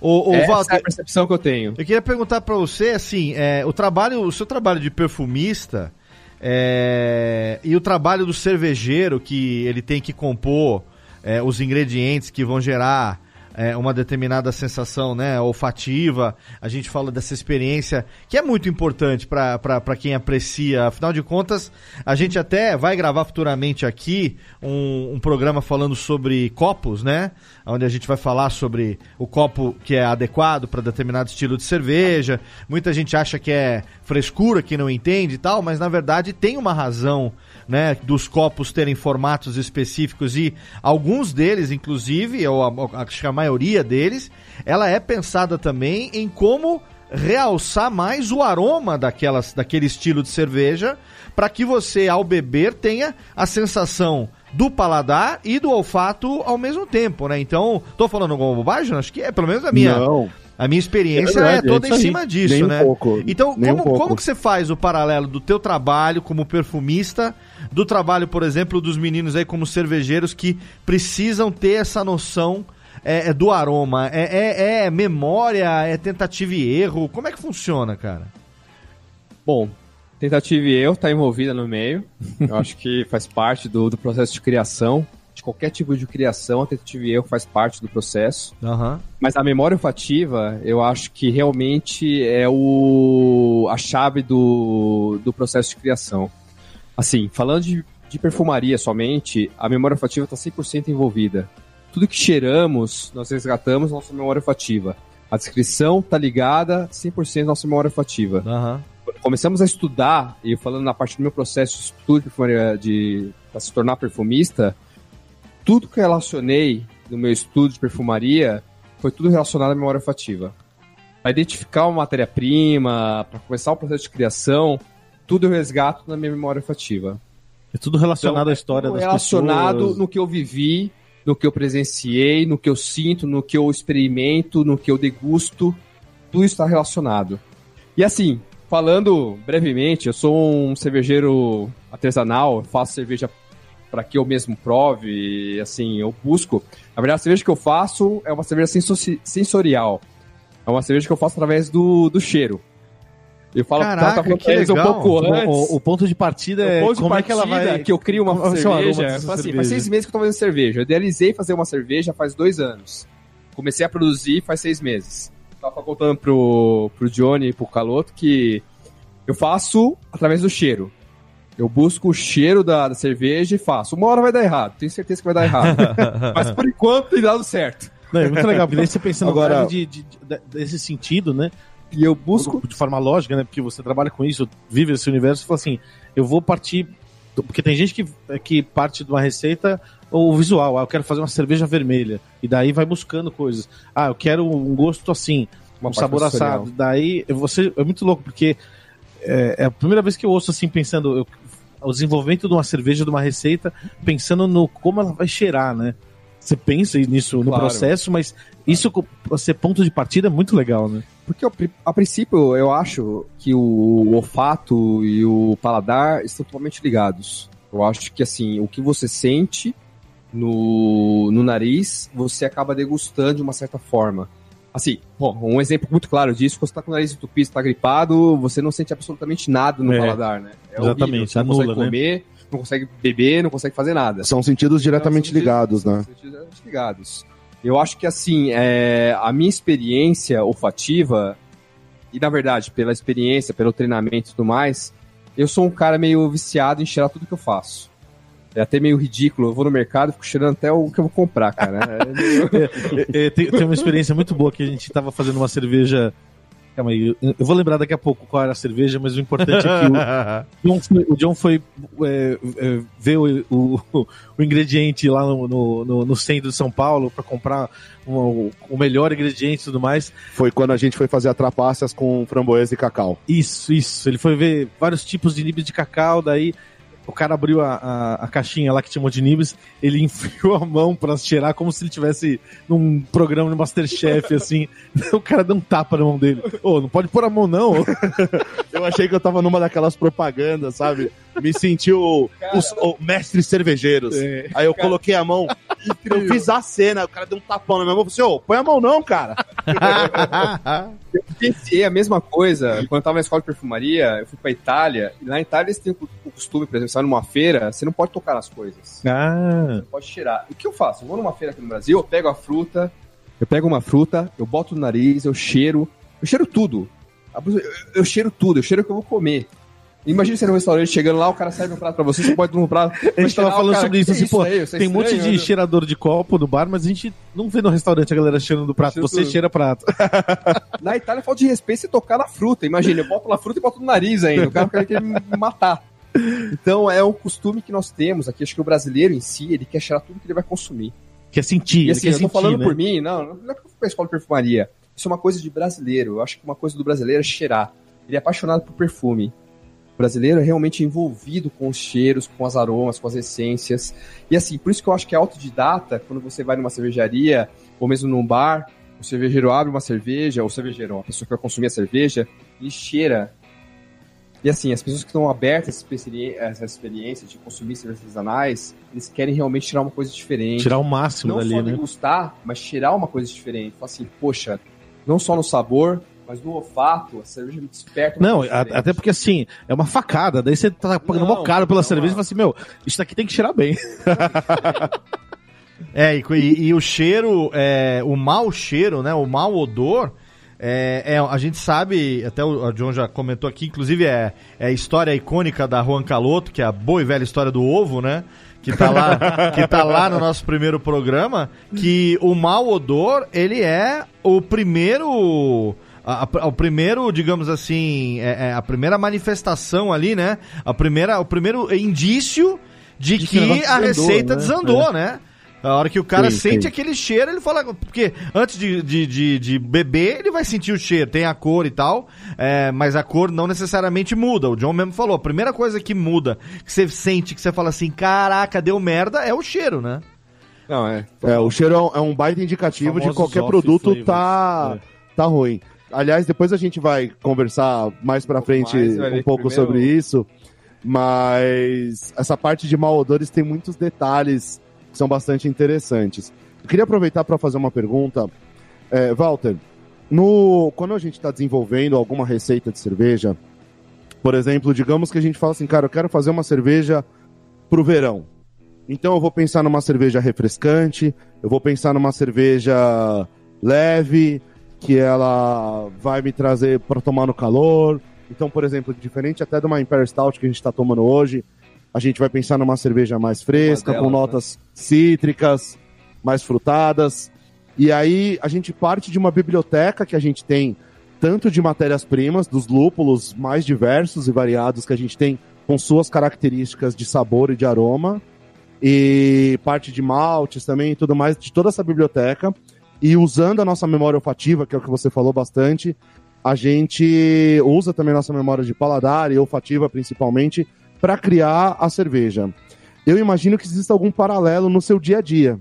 O, o Essa Walter, é a percepção que eu tenho. Eu queria perguntar para você, assim, é, o trabalho, o seu trabalho de perfumista é, e o trabalho do cervejeiro que ele tem que compor é, os ingredientes que vão gerar é, uma determinada sensação né, olfativa. A gente fala dessa experiência que é muito importante para quem aprecia. Afinal de contas, a gente até vai gravar futuramente aqui um, um programa falando sobre copos, né? Onde a gente vai falar sobre o copo que é adequado para determinado estilo de cerveja. Muita gente acha que é frescura, que não entende e tal, mas na verdade tem uma razão né, dos copos terem formatos específicos e alguns deles, inclusive, eu acho que a maioria deles, ela é pensada também em como realçar mais o aroma daquelas, daquele estilo de cerveja, para que você, ao beber, tenha a sensação do paladar e do olfato ao mesmo tempo, né? Então, tô falando alguma bobagem? Acho que é, pelo menos a minha, Não, a minha experiência é, verdade, toda é em isso aí. cima disso, Nem um né? pouco, Então, nem um como, pouco. como que você faz o paralelo do teu trabalho como perfumista, do trabalho, por exemplo, dos meninos aí como cervejeiros que precisam ter essa noção é, é, do aroma? É, é- é memória, é tentativa e erro? Como é que funciona, cara? Bom, tentativa e erro tá envolvida no meio. Eu acho que faz parte do, do processo de criação. Qualquer tipo de criação, a tentativa e erro faz parte do processo. Aham. Mas a memória olfativa, eu acho que realmente é o, a chave do, do processo de criação. Assim, falando de, de perfumaria somente, a memória olfativa está 100% envolvida. Tudo que cheiramos, nós resgatamos nossa memória olfativa. A descrição está ligada 100% à nossa memória olfativa. Aham. Começamos a estudar, e falando na parte do meu processo de estudo de perfumaria, de, para se tornar perfumista, tudo que eu relacionei no meu estudo de perfumaria foi tudo relacionado à memória olfativa. Para identificar uma matéria-prima, para começar o processo de criação, tudo eu resgato na minha memória olfativa. É tudo relacionado Então, à história tudo das relacionado pessoas. no que eu vivi, no que eu presenciei, no que eu sinto, no que eu experimento, no que eu degusto. Tudo está relacionado. E assim, falando brevemente, eu sou um cervejeiro artesanal, faço cerveja para que eu mesmo prove, e, assim, eu busco. Na verdade, a cerveja que eu faço é uma cerveja senso- sensorial. É uma cerveja que eu faço através do, do cheiro. Eu falo Caraca, tava falando que eles um legal. pouco antes. O, o ponto de partida é O ponto de como é que ela partida vai... que eu crio uma cerveja. eu assim, cerveja? faz seis meses que eu tô fazendo cerveja. Eu idealizei fazer uma cerveja faz dois anos. Comecei a produzir faz seis meses. Tava contando pro, pro Johnny e pro Caloto que eu faço através do cheiro. Eu busco o cheiro da, da cerveja e faço. Uma hora vai dar errado, tenho certeza que vai dar errado. Mas por enquanto tem dado certo. Não, é muito legal, porque daí você pensando Agora- de, de- de- desse sentido, né? E eu busco. de forma lógica, né? Porque você trabalha com isso, vive esse universo, e fala assim, eu vou partir. Porque tem gente que, que parte de uma receita ou visual, ah, eu quero fazer uma cerveja vermelha. E daí vai buscando coisas. Ah, eu quero um gosto assim, Uma um sabor assado. Daí você é muito louco, porque é, é a primeira vez que eu ouço assim, pensando. eu- o desenvolvimento de uma cerveja, de uma receita, pensando no como ela vai cheirar, né? Você pensa nisso no Claro. processo, mas isso co- ser ponto de partida é muito legal, né? Porque, a princípio, eu acho que o olfato e o paladar estão totalmente ligados. Eu acho que, assim, o que você sente no, no nariz, você acaba degustando de uma certa forma. Assim, bom, um exemplo muito claro disso, quando você tá com o nariz entupido, você tá gripado, você não sente absolutamente nada no É, paladar, né? É exatamente, horrível, você não anula, consegue né? comer, não consegue beber, não consegue fazer nada. São sentidos diretamente São ligados, né? sentidos diretamente ligados. Eu acho que assim, é, a minha experiência olfativa, e na verdade, pela experiência, pelo treinamento e tudo mais, eu sou um cara meio viciado em cheirar tudo que eu faço. É até meio ridículo, eu vou no mercado e fico cheirando até o que eu vou comprar, cara. É meio- É, tem, tem uma experiência muito boa que a gente tava fazendo uma cerveja. Calma aí, eu vou lembrar daqui a pouco qual era a cerveja, mas o importante é que o John foi, o John foi, é, é, ver o, o, o ingrediente lá no, no, no- no centro de São Paulo para comprar um- o melhor ingrediente e tudo mais. Foi quando a gente foi fazer a trapaças com framboesa e cacau. Isso, isso. Ele foi ver vários tipos de nibs de cacau, daí o cara abriu a, a, a caixinha lá que tinha um monte de nibs, ele enfiou a mão pra cheirar como se ele tivesse num programa de Masterchef, assim. O cara deu um tapa na mão dele. Ô, não pode pôr a mão, não. Eu achei que eu tava numa daquelas propagandas, sabe? Me senti o, os- o mestre cervejeiros. É. Aí eu coloquei a mão, eu fiz a cena, o cara deu um tapão na minha mão, eu falei assim, ô, põe a mão não, cara. Eu vivenciei a mesma coisa quando eu tava na escola de perfumaria, eu fui pra Itália, e lá na Itália eles têm o costume, por exemplo, você vai numa feira, você não pode tocar nas coisas. Ah, pode cheirar. O que eu faço? Eu vou numa feira aqui no Brasil, eu pego a fruta, eu pego uma fruta, eu boto no nariz, eu cheiro, eu cheiro tudo. Eu, eu cheiro tudo, eu cheiro o que eu vou comer. Imagina você no restaurante chegando lá, o cara serve um prato pra você, você pode um prato. a gente tava falando sobre isso, assim, pô, é tem um monte de cheirador de copo no bar, mas a gente não vê no restaurante a galera cheirando do prato. Cheiro Você tudo. cheira prato. Na Itália falta de respeito você tocar na fruta. Imagina, eu boto na fruta e boto no nariz ainda. O cara quer me matar. Então é um costume que nós temos aqui. Acho que o brasileiro em si, ele quer cheirar tudo que ele vai consumir. quer sentir, E assim, quer eu tô sentir, falando né? por mim, não, não é que eu fui pra escola de perfumaria. Isso é uma coisa de brasileiro. Eu acho que uma coisa do brasileiro é cheirar. Ele é apaixonado por perfume. Brasileiro é realmente envolvido com os cheiros, com as aromas, com as essências. E assim, por isso que eu acho que é autodidata, quando você vai numa cervejaria, ou mesmo num bar, o cervejeiro abre uma cerveja, ou o cervejeiro, a pessoa que vai consumir a cerveja, ele cheira. E assim, as pessoas que estão abertas a essa experiência de consumir cervejas artesanais, eles querem realmente tirar uma coisa diferente Tirar o máximo não dali, só né? degustar, mas cheirar uma coisa diferente. Falar assim, poxa, não só no sabor, mas no olfato, a cerveja me desperta. Não, a- até porque assim, é uma facada, daí você tá pagando Não, mó caro pela não, cerveja e não. fala assim, meu, isso daqui tem que cheirar bem. É, e, e- e o cheiro, é, o mau cheiro, né? O mau odor. É, é, a gente sabe, até o John já comentou aqui, inclusive é, é a história icônica da Juan Caloto, que é a boa e velha história do ovo, né? Que tá lá, que tá lá no nosso primeiro programa, que o mau odor, ele é o primeiro. A, a- o primeiro, digamos assim, é, é a primeira manifestação ali, né? A primeira, o primeiro indício de, De que que a desandou, receita né? desandou, né? A hora que o cara Sim, sente sim. aquele cheiro, ele fala. Porque antes de, de, de, de beber, ele vai sentir o cheiro, tem a cor e tal, é, mas a cor não necessariamente muda. O John mesmo falou: a primeira coisa que muda, que você sente, que você fala assim, caraca, deu merda, é o cheiro, né? Não, é. É, o cheiro é um- é um baita indicativo de qualquer produto flavors. tá, tá ruim. Aliás, depois a gente vai conversar mais pra frente mais, um pouco primeiro- sobre isso, mas essa parte de mal odores tem muitos detalhes que são bastante interessantes. Eu queria aproveitar para fazer uma pergunta. É, Walter, no, quando a gente está desenvolvendo alguma receita de cerveja, por exemplo, digamos que a gente fala assim, cara, eu quero fazer uma cerveja pro verão. Então eu vou pensar numa cerveja refrescante, eu vou pensar numa cerveja leve, que ela vai me trazer para tomar no calor. Então, por exemplo, diferente até de uma Imperial Stout que a gente está tomando hoje, a gente vai pensar numa cerveja mais fresca, com né? notas cítricas, mais frutadas. E aí a gente parte de uma biblioteca que a gente tem tanto de matérias-primas, dos lúpulos mais diversos e variados que a gente tem com suas características de sabor e de aroma, e parte de maltes também e tudo mais, de toda essa biblioteca. E usando a nossa memória olfativa, que é o que você falou bastante, a gente usa também a nossa memória de paladar e olfativa principalmente para criar a cerveja. Eu imagino que exista algum paralelo no seu dia a dia.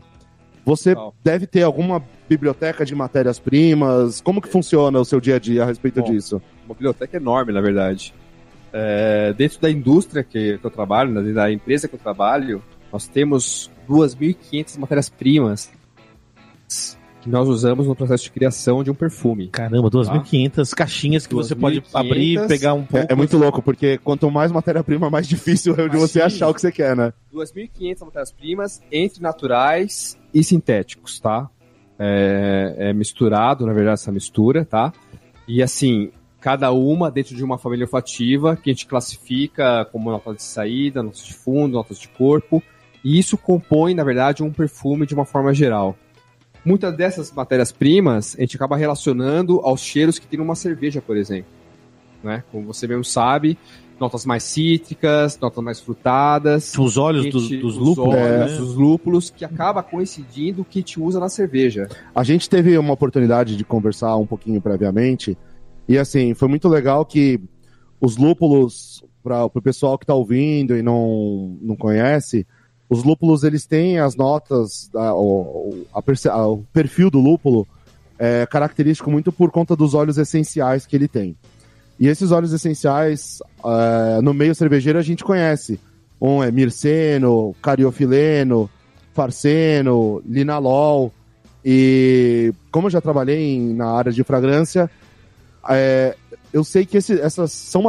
Você deve ter alguma biblioteca de matérias-primas. Como que funciona o seu dia a dia a respeito Bom, disso? Uma biblioteca enorme, na verdade. É, dentro da indústria que, que eu trabalho, né, dentro da empresa que eu trabalho, nós temos 2.500 matérias-primas que nós usamos no processo de criação de um perfume. Caramba, 2.500 caixinhas que você pode 2.500. abrir e pegar um pouco. É, é muito louco, porque quanto mais matéria-prima, mais difícil é de você Sim. achar o que você quer, né? 2.500 matérias-primas entre naturais e sintéticos, tá? É, é misturado, na verdade, essa mistura, tá? E assim, cada uma dentro de uma família olfativa que a gente classifica como notas de saída, notas de fundo, notas de corpo. E isso compõe, na verdade, um perfume de uma forma geral. Muitas dessas matérias-primas a gente acaba relacionando aos cheiros que tem numa cerveja, por exemplo. Né? Como você mesmo sabe, notas mais cítricas, notas mais frutadas. Os olhos dos, gente- dos os lúpulos, olhos né? dos lúpulos, que acaba coincidindo o que a gente usa na cerveja. A gente teve uma oportunidade de conversar um pouquinho previamente, e assim, foi muito legal que os lúpulos, para o pessoal que está ouvindo e não, não conhece, os lúpulos eles têm as notas, a- o, a o perfil do lúpulo é característico muito por conta dos óleos essenciais que ele tem. E esses óleos essenciais, é, no meio cervejeiro, a gente conhece. Um é mirceno, cariofileno, farceno, linalol. E como eu já trabalhei em- na área de fragrância, é, eu sei que esse- essas são,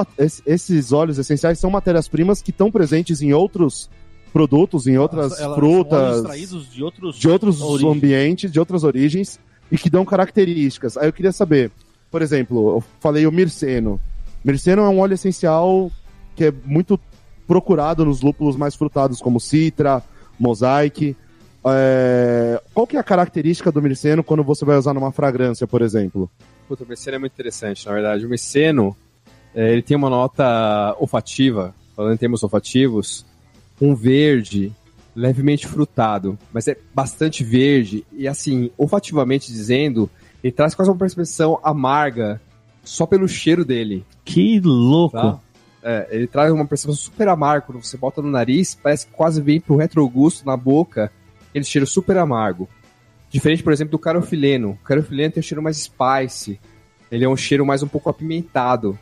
esses óleos essenciais são matérias-primas que estão presentes em outros produtos, em outras Elas- frutas extraídos de outros, de outros origens. ambientes, de outras origens, e que dão características. Aí eu queria saber, por exemplo, eu falei o mirceno. Mirceno é um óleo essencial que é muito procurado nos lúpulos mais frutados, como citra, mosaic. É, Qual que é a característica do mirceno quando você vai usar numa fragrância, por exemplo? Puta, o meceno é muito interessante, na verdade. O meceno, é, ele tem uma nota olfativa, falando em termos olfativos, um verde levemente frutado, mas é bastante verde e assim, olfativamente dizendo, ele traz quase uma percepção amarga só pelo cheiro dele. Que louco. Tá? É, ele traz uma percepção super amarga quando você bota no nariz, parece que quase vem pro retrogusto na boca, aquele cheiro super amargo. Diferente, por exemplo, do carofileno. O carofileno tem um cheiro mais spice. Ele é um cheiro mais um pouco apimentado.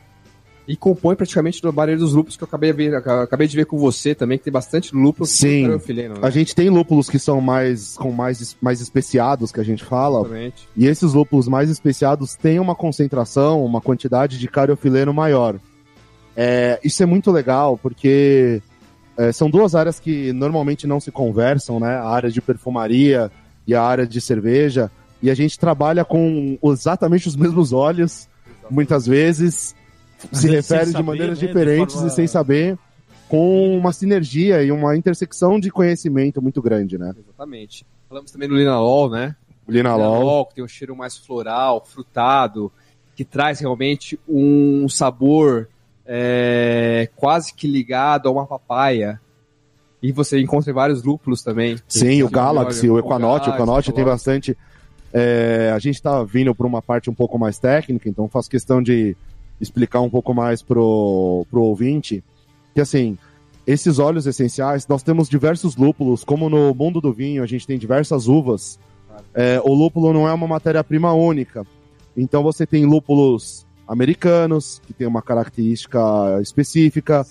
E compõe praticamente do barreiro dos lúpulos que eu acabei de, ver, acabei de ver com você também, que tem bastante lúpulos Sim. Né? A gente tem lúpulos que são mais com mais, mais especiados, que a gente fala. Exatamente. E esses lúpulos mais especiados têm uma concentração, uma quantidade de cariofileno maior. É, isso é muito legal, porque é, são duas áreas que normalmente não se conversam, né? A área de perfumaria e a área de cerveja. E a gente trabalha com exatamente os mesmos óleos, muitas vezes, se refere de maneiras né? De diferentes forma- e sem saber, com uma sinergia e uma intersecção de conhecimento muito grande, né? Exatamente. Falamos também do linalol, né? Linalol. que tem um cheiro mais floral, frutado, que traz realmente um sabor é, quase que ligado a uma papaya. E você encontra em vários lúpulos também. Sim, o Galaxy, o Equanote, o Equanote tem bastante. é, a gente está vindo para uma parte um pouco mais técnica, então faço questão de explicar um pouco mais pro, pro ouvinte que assim, esses óleos essenciais, nós temos diversos lúpulos, como no mundo do vinho, a gente tem diversas uvas. É, o lúpulo não é uma matéria-prima única. Então você tem lúpulos americanos, que tem uma característica específica,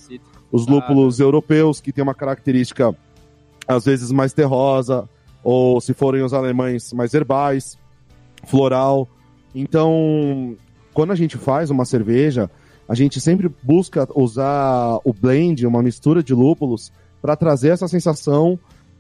os lúpulos europeus, que tem uma característica às vezes mais terrosa, ou se forem os alemães, mais herbais, floral. Então, quando a gente faz uma cerveja, a gente sempre busca usar o blend, uma mistura de lúpulos, para trazer essa sensação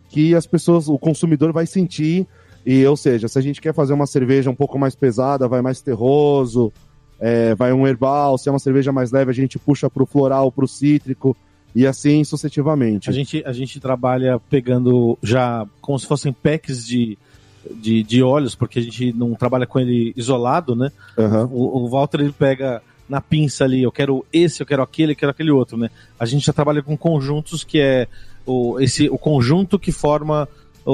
que as pessoas, o consumidor vai sentir. E, ou seja, se a gente quer fazer uma cerveja um pouco mais pesada, vai mais terroso, é, vai um herbal. Se é uma cerveja mais leve, a gente puxa pro floral, pro cítrico, e assim sucessivamente. A gente, a gente trabalha pegando já como se fossem packs de, de, de óleos, porque a gente não trabalha com ele isolado, né? Aham. O, o Walter ele pega na pinça ali, eu quero esse, eu quero aquele, eu quero aquele outro, né? A gente já trabalha com conjuntos que é o, esse, o conjunto que forma o-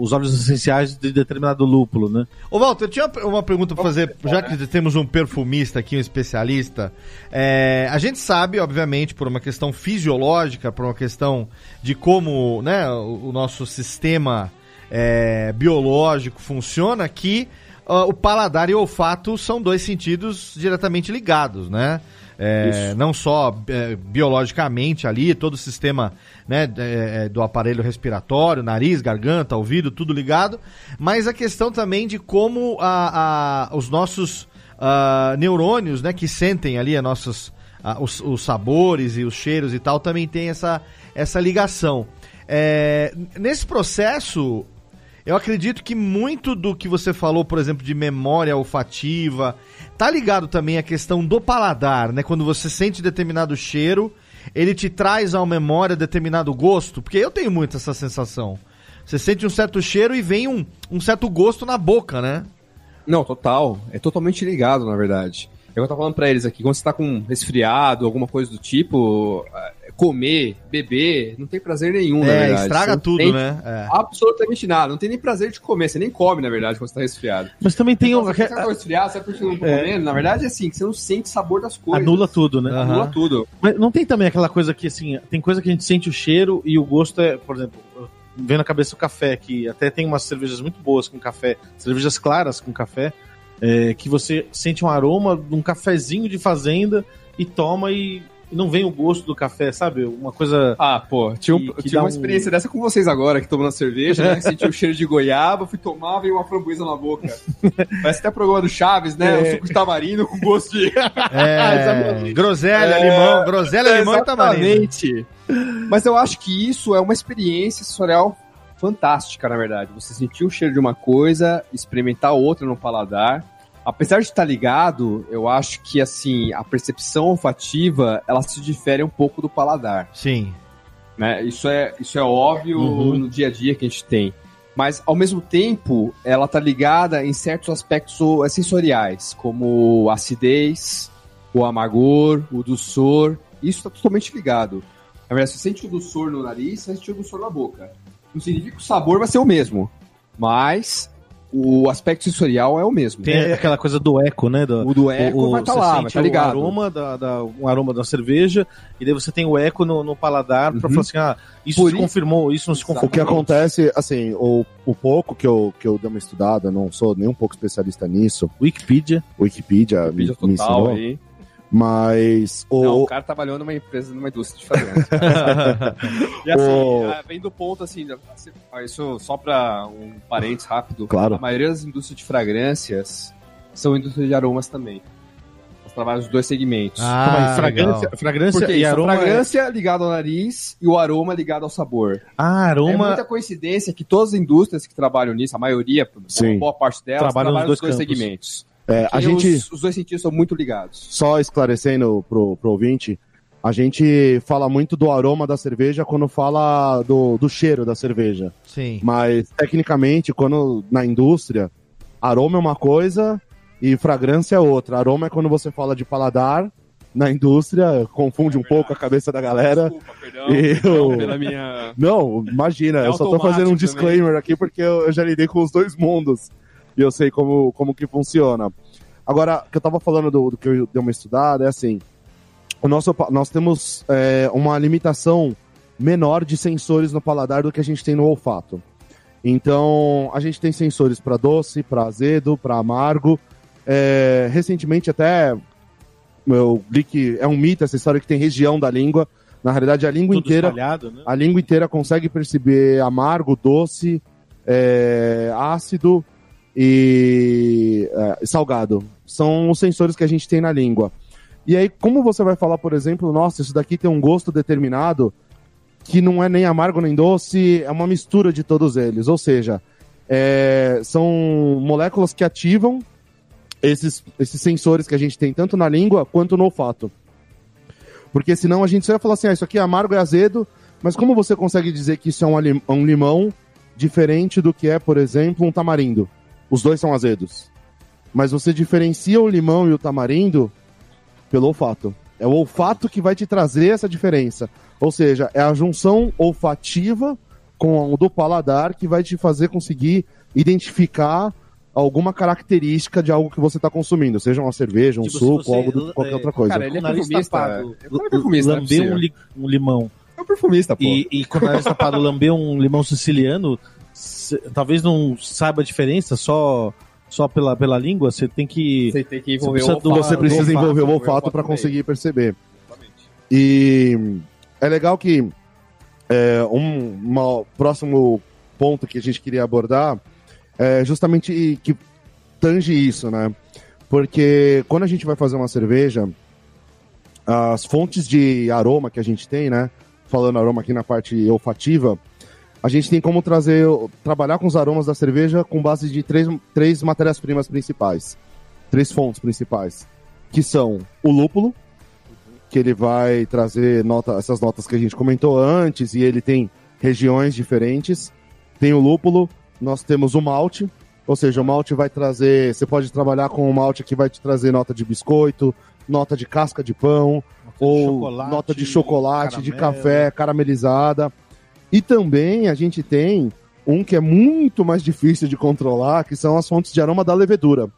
o- os óleos essenciais de determinado lúpulo, né? Ô, Walter, eu tinha uma- pergunta pra fazer, já que temos um perfumista aqui, um especialista. É, a gente sabe, obviamente, por uma questão fisiológica, por uma questão de como né, o, o nosso sistema é, biológico funciona, que ah, o paladar e o olfato são dois sentidos diretamente ligados, né? É, não só é, biologicamente ali, todo o sistema né, é, é, do aparelho respiratório, nariz, garganta, ouvido, tudo ligado, mas a questão também de como a, a- os nossos ah, neurônios, né, que sentem ali a nossas, ah, os, os sabores e os cheiros e tal, também tem essa, essa ligação. É, nesse processo, eu acredito que muito do que você falou, por exemplo, de memória olfativa, tá ligado também à questão do paladar, né? Quando você sente determinado cheiro, ele te traz à memória determinado gosto, porque eu tenho muito essa sensação. Você sente um certo cheiro e vem um, um certo gosto na boca, né? Não, total. É totalmente ligado, na verdade. Eu tava falando pra eles aqui, quando você tá com resfriado, alguma coisa do tipo, comer, beber, não tem prazer nenhum, na é, verdade. estraga Você tudo, né? É. Absolutamente nada. Não tem nem prazer de comer. Você nem come, na verdade, quando você tá resfriado. Mas também tem um, Então, você tá resfriado, você tá não comendo. Na verdade, é assim, que você não sente o sabor das coisas. anula tudo, né? Anula tudo. Mas não tem também aquela coisa que, assim, tem coisa que a gente sente o cheiro e o gosto é, por exemplo, vem na cabeça o café, que até tem umas cervejas muito boas com café, cervejas claras com café, é, que você sente um aroma de um cafezinho de fazenda e toma e não vem o gosto do café, sabe? Uma coisa. Ah, pô, tinha, um- Que- que tinha uma um- experiência dessa com vocês agora, que tomando cerveja, né? Senti o cheiro de goiaba, fui tomar, veio uma framboesa na boca. Parece até programa do Chaves, né? É. O suco de tamarindo com gosto de... É, groselha, É, limão, groselha, limão e tamarindo. Mas eu acho que isso é uma experiência sensorial fantástica, na verdade. Você sentir o cheiro de uma coisa, experimentar outra no paladar. Apesar de estar ligado, eu acho que assim a percepção olfativa ela se difere um pouco do paladar. Sim. né? Isso é, isso é óbvio Uhum. no dia a dia que a gente tem. Mas, ao mesmo tempo, ela tá ligada em certos aspectos sensoriais, como acidez, o amargor, o doçor. Isso tá totalmente ligado. Na verdade, você sente o doçor no nariz, você sente o doçor na boca. Não significa que o sabor vai ser o mesmo, mas o aspecto sensorial é o mesmo. Tem aquela coisa do eco, né? Do, O do eco vai estar lá, vai estar ligado. O aroma da, da- um aroma da cerveja, e daí você tem o eco no, no paladar pra Uhum. falar assim: ah, isso Por se isso- confirmou, isso não se confirmou. O que acontece, assim, o, o pouco que eu, que eu dei uma estudada, não sou nem um pouco especialista nisso, Wikipedia. Wikipedia, Wikipedia me, me total ensinou, aí. Mas o, Não, o cara trabalhou numa empresa, numa indústria de fragrância. e assim, O- ah, vem do ponto assim, assim, ah, isso só pra um parênteses rápido. Claro. A maioria das indústrias de fragrâncias são indústrias de aromas também. Elas trabalham os dois segmentos. Ah, fragrância, legal. fragrância Porque e isso, a aroma. é- fragrância ligada ao nariz e o aroma ligado ao sabor. Ah, É aroma. muita coincidência que todas as indústrias que trabalham nisso, a maioria, Sim. boa parte delas, Trabalham trabalham, nos dois, dois segmentos. É, a gente, os, os dois sentidos são muito ligados. só esclarecendo pro, pro ouvinte, a gente fala muito do aroma da cerveja quando fala do, do cheiro da cerveja. Sim. Mas, tecnicamente, quando na indústria, aroma é uma coisa e fragrância é outra. Aroma é quando você fala de paladar, na indústria, confunde um pouco a cabeça da galera. Desculpa, perdão, Eu- perdão minha... Não, imagina, É eu só tô fazendo um também. disclaimer aqui porque eu, eu já lidei com os dois mundos. E eu sei como, como que funciona. Agora, o que eu tava falando do, do que eu dei uma estudada é assim: o nosso, nós temos é, uma limitação menor de sensores no paladar do que a gente tem no olfato. Então, a gente tem sensores para doce, para azedo, para amargo. É, recentemente, até eu li que é um mito essa história que tem região da língua. Na realidade, a língua Tudo inteira né? a língua inteira consegue perceber amargo, doce, é, ácido e é, salgado. São os sensores que a gente tem na língua. E aí, como você vai falar, por exemplo, nossa, isso daqui tem um gosto determinado que não é nem amargo nem doce, é uma mistura de todos eles. Ou seja, é, são moléculas que ativam esses, esses sensores que a gente tem tanto na língua quanto no olfato. Porque senão a gente só ia falar assim, ah, isso aqui é amargo e azedo, mas como você consegue dizer que isso é um, um limão diferente do que é, por exemplo, um tamarindo? Os dois são azedos. Mas você diferencia o limão e o tamarindo pelo olfato. É o olfato que vai te trazer essa diferença. Ou seja, é a junção olfativa com o do paladar que vai te fazer conseguir identificar alguma característica de algo que você está consumindo, seja uma cerveja, um Tipo, suco, você- algo do, qualquer é, outra coisa. Cara, ele é nariz perfumista. tapado, Ele é perfumista, é lamber um, li- um limão É um perfumista, pô. e, e com o nariz tapado lamber um limão siciliano, cê- talvez não saiba a diferença só, só pela, pela língua, você tem que. Você tem que Você envolver precisa o olfato. você precisa envolver o olfato para conseguir perceber. Exatamente. E é legal que é, um uma- próximo ponto que a gente queria abordar é justamente que tange isso, né? Porque quando a gente vai fazer uma cerveja, as fontes de aroma que a gente tem, né? Falando aroma aqui na parte olfativa, a gente tem como trazer, trabalhar com os aromas da cerveja com base de três, três matérias-primas principais, três fontes principais, que são o lúpulo, que ele vai trazer nota, essas notas que a gente comentou antes, e ele tem regiões diferentes. Tem o lúpulo, nós temos o malte, ou seja, o malte vai trazer. Você pode trabalhar com o malte que vai te trazer nota de biscoito, nota de casca de pão, ou chocolate, nota de chocolate, de café caramelizada. E também a gente tem um que é muito mais difícil de controlar, que são as fontes de aroma da levedura.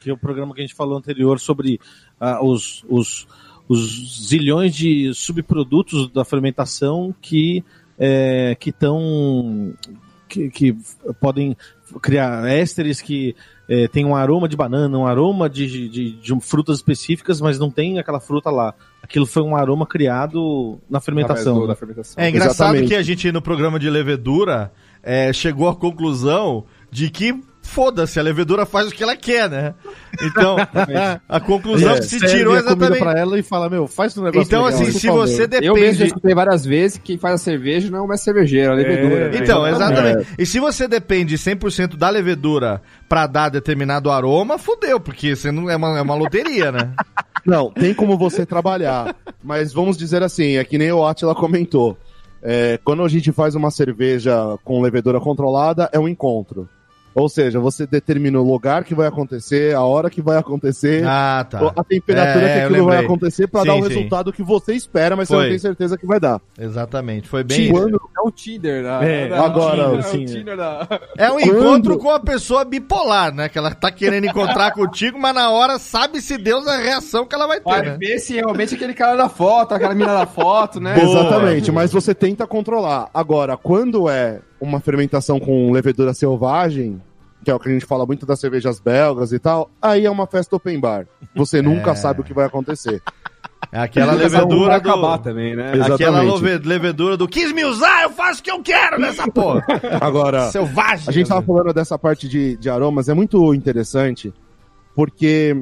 Que é o programa que a gente falou anterior sobre ah, os, os, os zilhões de subprodutos da fermentação que é, que estão que, que podem criar ésteres que é, tem um aroma de banana, um aroma de, de, de frutas específicas, mas não tem aquela fruta lá. Aquilo foi um aroma criado na fermentação. Do- né? da fermentação. É engraçado Exatamente. que a gente, no programa de levedura, é, chegou à conclusão de que foda-se, a levedura faz o que ela quer, né? Então, a conclusão que se tirou exatamente. pra ela e fala, meu, faz um negócio Então, legal, assim, se você Eu mesmo já depende. escutei várias vezes que quem faz a cerveja não é uma cervejeira, é a levedura. Então, É, exatamente. E se você depende 100% da levedura pra dar determinado aroma, fudeu, porque você não é uma, é uma loteria, né? Não, tem como você trabalhar. Mas vamos dizer assim, é que nem o Atila comentou. É, quando a gente faz uma cerveja com levedura controlada, é um encontro. Ou seja, você determina o lugar que vai acontecer, a hora que vai acontecer, Ah, tá. a temperatura É, que aquilo vai acontecer para dar o sim. resultado que você espera, mas você Foi. não tem certeza que vai dar. Exatamente. Foi bem. Quando É o Tinder, né? É, é, agora, é o assim, Tinder da... É um Quando- encontro com a pessoa bipolar, né? Que ela tá querendo encontrar contigo, mas na hora sabe-se Deus a reação que ela vai ter, Vai né? ver se realmente aquele cara da foto, aquela mina da foto, né? Exatamente, mas você tenta controlar. Agora, quando é uma fermentação com levedura selvagem, que é o que a gente fala muito das cervejas belgas e tal, aí é uma festa open bar. Você nunca sabe o que vai acontecer. É aquela Vai levedura acabar do... também, né? Exatamente. Aquela levedura do quis me usar, eu faço o que eu quero nessa porra. Agora, Selvagem. a gente tava falando dessa parte de, de aromas, é muito interessante, porque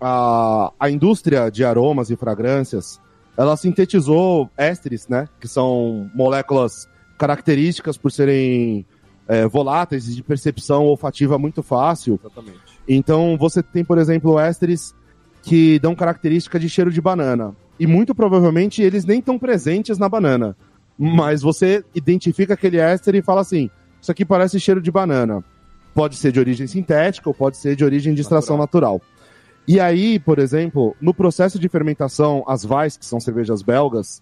a, a indústria de aromas e fragrâncias, ela sintetizou ésteres, né? Que são moléculas características por serem é, voláteis e de percepção olfativa muito fácil. Exatamente. Então você tem, por exemplo, ésteres que dão característica de cheiro de banana. E muito provavelmente eles nem estão presentes na banana. Mas você identifica aquele éster e fala assim: isso aqui parece cheiro de banana. Pode ser de origem sintética ou pode ser de origem de extração natural. E aí, por exemplo, no processo de fermentação, as Weiss, que são cervejas belgas,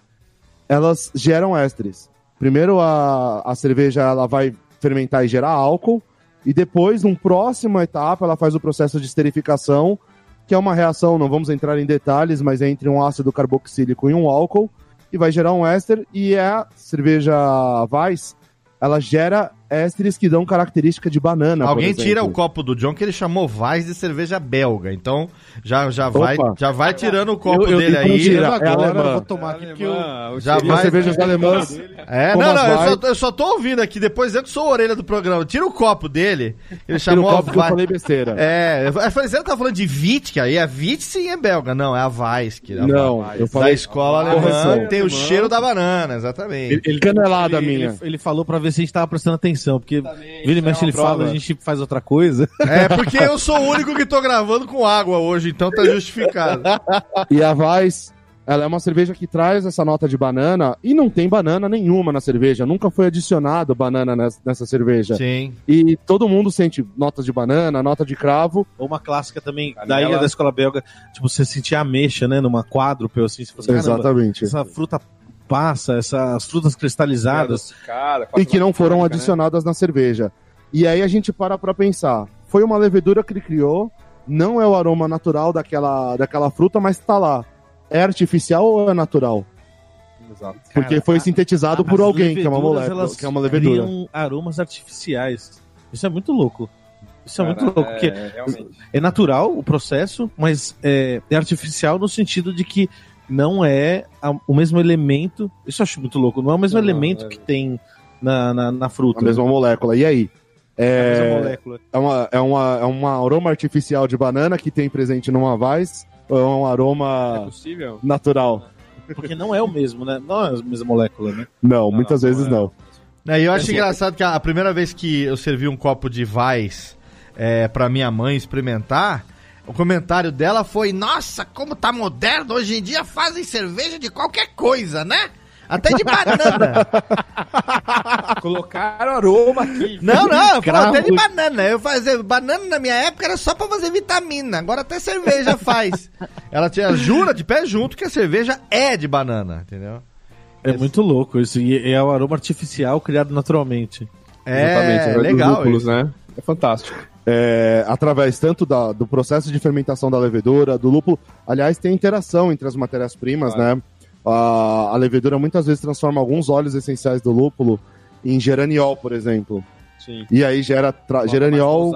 elas geram ésteres. Primeiro a, a cerveja ela vai fermentar e gerar álcool, e depois, numa próxima etapa, ela faz o processo de esterificação, que é uma reação, não vamos entrar em detalhes, mas é entre um ácido carboxílico e um álcool, e vai gerar um éster, e a cerveja Weiss, ela gera ésteres que dão característica de banana, Alguém tira o copo do John que ele chamou Vaz de cerveja belga. Então já, já, vai, já vai tirando o copo Eu- eu dele aí. tirar. agora, é alemã. eu vou tomar aqui que eu... Já E as vai. cervejas alemãs, É, não, não, eu vai- só, eu só tô ouvindo aqui. Depois eu que sou a orelha do programa. Tira o copo dele. Ele tira o chamou copo que eu Vai- falei besteira. É, eu falei, você tá falando de Vitka aí? A Vit sim é belga. Não, é a Weiss. Que é a Não, Weiss. eu Da falei escola correção. alemã tem o cheiro da banana, exatamente. Ele, ele- Canelada ele- minha. Ele, ele falou pra ver se a gente tava prestando atenção, porque vira e mexe é ele fala, prova. a gente faz outra coisa. É, porque eu sou o único que tô gravando com água hoje, então tá justificado. E a Weiss, ela é uma cerveja que traz essa nota de banana e não tem banana nenhuma na cerveja. Nunca foi adicionado banana nessa, nessa cerveja. Sim. E todo mundo sente notas de banana, nota de cravo. Ou uma clássica também da Canela. ilha da escola belga, tipo, você sentir ameixa, né, numa quádruple, assim, você fala, assim, caramba, Exatamente. essa fruta passa, essas frutas cristalizadas. E que não foram né? adicionadas na cerveja. E aí a gente para pra pensar. Foi uma levedura que ele criou, não é o aroma natural daquela, daquela fruta, mas tá lá. É artificial ou é natural? Exato. Porque Cara, foi a- sintetizado por As alguém, que é uma molécula, que é uma levedura. criam aromas artificiais. Isso é muito louco. Isso é muito Cara, louco, porque é, realmente. é natural o processo, mas é, é artificial no sentido de que não é a- o mesmo elemento. Isso eu acho muito louco. Não é o mesmo Não, não, elemento é. que tem na, na, na fruta. A mesma molécula. E aí? É a mesma É, molécula. é, uma, é, uma, é um aroma artificial de banana que tem presente numa Weiss ou é um É aroma possível? natural? Porque não é o mesmo, né? Não é a mesma molécula, né? Não, muitas não, vezes é. não. É, E eu acho engraçado que a, primeira vez que eu servi um copo de Vais é, pra minha mãe experimentar, o comentário dela foi: Nossa, como tá moderno! Hoje em dia fazem cerveja de qualquer coisa, né? Até de banana. Colocaram aroma aqui. não, não, falou até de banana. Eu fazia banana na minha época era só pra fazer vitamina. Agora até cerveja faz. Ela tinha jura de pé junto que a cerveja é de banana, entendeu? É muito louco isso. E é o aroma artificial criado naturalmente. É, dos legal. lúpulos, né? É fantástico. É, através tanto da- do processo de fermentação da levedura, do lúpulo. Aliás, tem interação entre as matérias-primas, né? A, a levedura muitas vezes transforma alguns óleos essenciais do lúpulo em geraniol, por exemplo. Sim. E aí gera geraniol,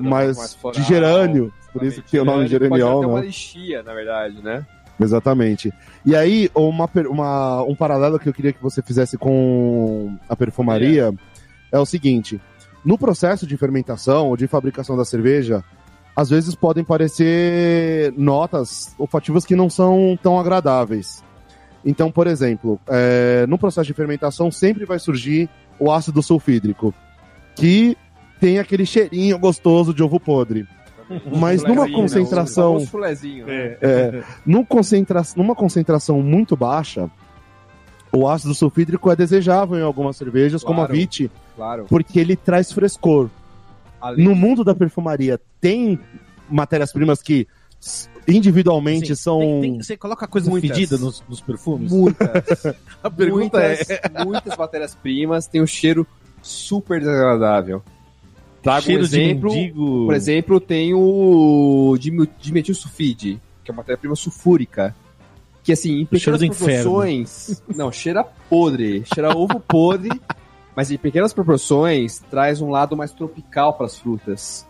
mas de gerânio. Por isso que tem o nome Pode geraniol, uma né? lixia, na verdade, né? Exatamente. E aí, uma, uma- um paralelo que eu queria que você fizesse com a perfumaria é o seguinte: no processo de fermentação ou de fabricação da cerveja, às vezes podem parecer notas olfativas que não são tão agradáveis. Então, por exemplo, é, no processo de fermentação sempre vai surgir o ácido sulfídrico, que tem aquele cheirinho gostoso de ovo podre. Mas numa né? concentração- né? É, num concentra- numa concentração muito baixa, o ácido sulfídrico é desejável em algumas cervejas, como a Claro. Claro. porque ele traz frescor. Ali- No mundo da perfumaria, tem matérias-primas que individualmente Assim, são. tem- tem- você coloca coisa Muitas. fedida nos, nos perfumes? Muitas. A pergunta é. muitas, muitas matérias-primas têm um cheiro super desagradável. Trago cheiro um exemplo. Por exemplo, tem o dime- dimetilsulfide, que é uma matéria-prima sulfúrica. Que assim, em pequenas proporções. Não, cheira podre, cheira ovo podre, mas em pequenas proporções traz um lado mais tropical para as frutas.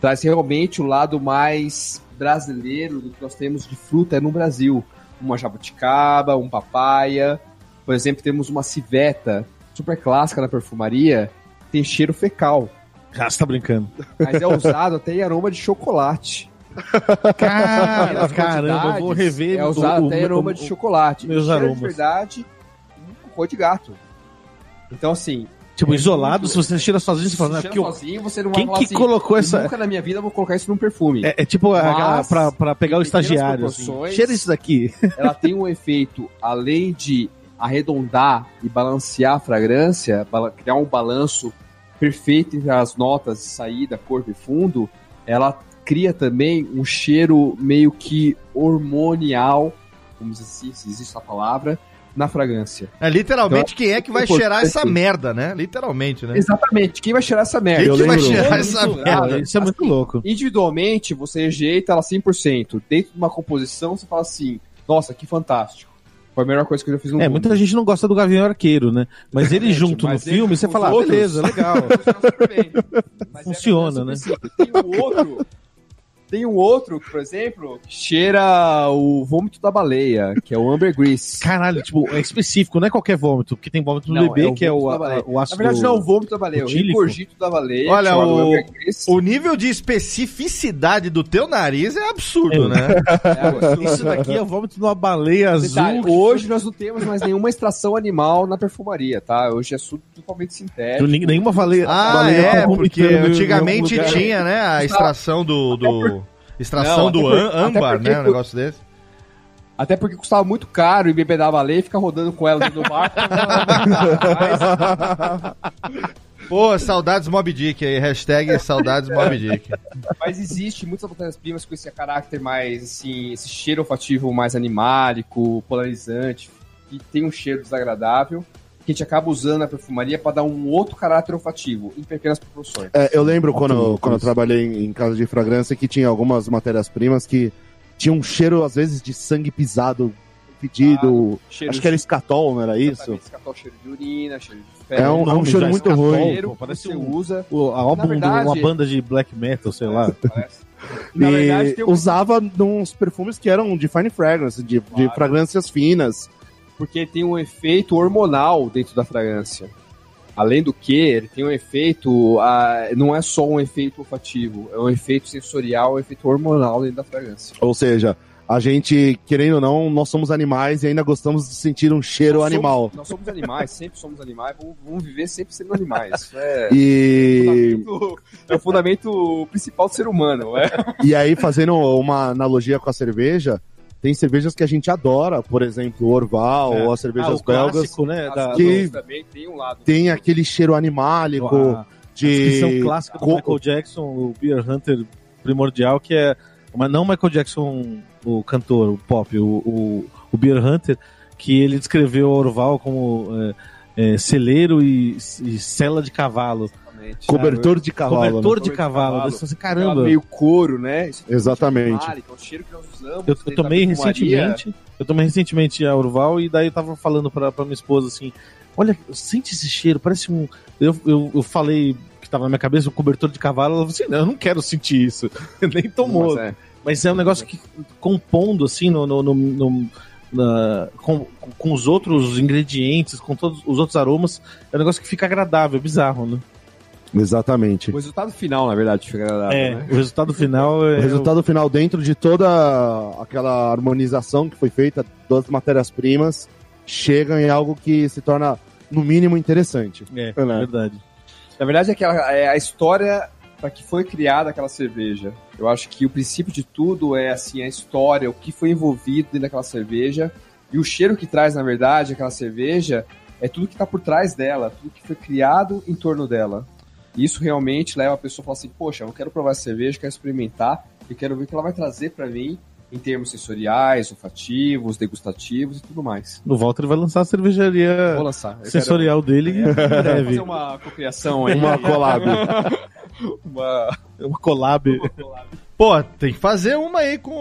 Traz realmente o lado mais brasileiro do que nós temos de fruta no Brasil. Uma jabuticaba, um papaya. Por exemplo, temos uma civeta, super clássica na perfumaria, tem cheiro fecal. Ah, você tá brincando. Mas é usado até em aroma de chocolate. Cara, caramba, eu vou rever É usado o- até em o- aroma o- de chocolate. meus aromas. de verdade um cocô de gato. Então, assim. Tipo, é isolado, se você cheira sozinho, você fala, você Porque sozinho, você não quem que assim, colocou essa- Nunca na minha vida eu vou colocar isso num perfume. É, é tipo Mas, pra, pra pegar o estagiário. Assim. Cheira isso daqui. Ela tem um efeito, além de arredondar e balancear a fragrância, criar um balanço perfeito entre as notas de saída, corpo e fundo, ela cria também um cheiro meio que hormonial, vamos dizer assim, se existe essa palavra, na fragrância. É literalmente quem é que vai importante. cheirar essa merda, né? Literalmente, né? Exatamente. Quem vai cheirar essa merda? Quem Eu que vai lembro- cheirar essa Misturado. merda? Isso é muito louco. Individualmente, você rejeita ela 100%. Dentro de uma composição, você fala assim, nossa, que fantástico. Foi a melhor coisa que eu já fiz no É, mundo. muita gente não gosta do Gavião Arqueiro, né? Mas ele junto no mas ele filme, você fala, ah, outros- beleza, legal. Funciona é né? super simples. Tem um outro. Tem um outro, por exemplo, que cheira o vômito da baleia, que é o ambergris. Caralho, tipo, é específico, não é qualquer vômito, porque tem vômito do Não, bebê, é o que é o, baleia. o ácido... Na verdade, não é o vômito da baleia, é o regurgito da baleia. Olha, o-. O nível de especificidade do teu nariz é absurdo, É. né? É absurdo. Isso daqui é o vômito de uma baleia azul. Detalhe, hoje nós não temos mais nenhuma extração animal na perfumaria, tá? Hoje é tudo totalmente sintético. nenhuma baleia... Ah, baleia é, tá porque antigamente tinha, né, a extração do... do- Extração Não, do por- âmbar, né, um negócio desse. Até porque custava muito caro e beber da baleia e ficar rodando com ela do barco. Pô, saudades Mob Dick aí, hashtag saudades Mob Dick. Mas existe muitas matérias-primas com esse caráter mais, assim, esse cheiro olfativo mais animálico, polarizante, que tem um cheiro desagradável, que a gente acaba usando na perfumaria para dar um outro caráter olfativo, em pequenas proporções. É, eu lembro quando, louco quando eu trabalhei em, em casa de fragrância que tinha algumas matérias-primas que tinham um cheiro, às vezes, de sangue pisado, pedido. Cheiro acho que era escatol, não era isso? Escatou cheiro de urina, cheiro de É um, é um cheiro muito escatol. ruim. cheiro pô, que parece você um- usa. O álbum Na de verdade- uma banda de black metal, sei lá. Parece. Na E verdade, tem um usava nos perfumes que eram de fine fragrance, de, de Claro. fragrâncias finas. Porque tem um efeito hormonal dentro da fragrância. Além do que, ele tem um efeito, ah, não é só um efeito olfativo, é um efeito sensorial, um efeito hormonal dentro da fragrância. Ou seja, a gente, querendo ou não, nós somos animais e ainda gostamos de sentir um cheiro Nós animal. Somos, nós somos animais, sempre somos animais, vamos, vamos viver sempre sendo animais. Isso é, E, o fundamento, é o fundamento principal do ser humano. É. e aí, fazendo uma analogia com a cerveja, tem cervejas que a gente adora, por exemplo, o Orval É. ou as Ah, cervejas o belgas. clássico, né? Da, que- também tem um lado. Tem aquele cheiro animálico, descrição de clássica do coco. Michael Jackson, o Beer Hunter primordial, que é. Mas não o Michael Jackson, o cantor, o pop, o, o, o Beer Hunter, que ele descreveu o Orval como é, é, celeiro e, e cela de cavalo. Exatamente. cobertor de cavalo. Cobertor né? de de cavalo. cavalo. Assim, caramba, meio couro, né? É Exatamente. Vale, que é o cheiro que nós usamos. eu, eu tomei recentemente. Eu tomei recentemente a Orval e daí eu tava falando pra, pra minha esposa assim: olha, sente esse cheiro, parece um. Eu, eu, eu falei que tava na minha cabeça um cobertor de cavalo, ela falou assim: não, eu não quero sentir isso. Nem tomou. Mas é. Mas é um negócio que compondo assim no, no, no- no- na- com, com os outros ingredientes, com todos os outros aromas, é um negócio que fica agradável, é bizarro, né? Exatamente. O resultado final, na verdade, fica agradável, É, né? o resultado final é. O resultado final, dentro de toda aquela harmonização que foi feita das matérias-primas, chega em algo que se torna, no mínimo, interessante. É, É, né? verdade. Na verdade, é, aquela, é a história para que foi criada aquela cerveja. Eu acho que o princípio de tudo é assim a história, o que foi envolvido dentro daquela cerveja e o cheiro que traz, na verdade, aquela cerveja é tudo que está por trás dela, tudo que foi criado em torno dela. E isso realmente leva a pessoa a falar assim: poxa, eu quero provar essa cerveja, quero experimentar, eu quero ver o que ela vai trazer para mim em termos sensoriais, olfativos, degustativos e tudo mais. O Walter vai lançar a cervejaria Vou lançar. Sensorial dele em quero breve. fazer uma cocriação aí. Uma collab. Uma- Uma collab. Pô, tem que fazer uma aí com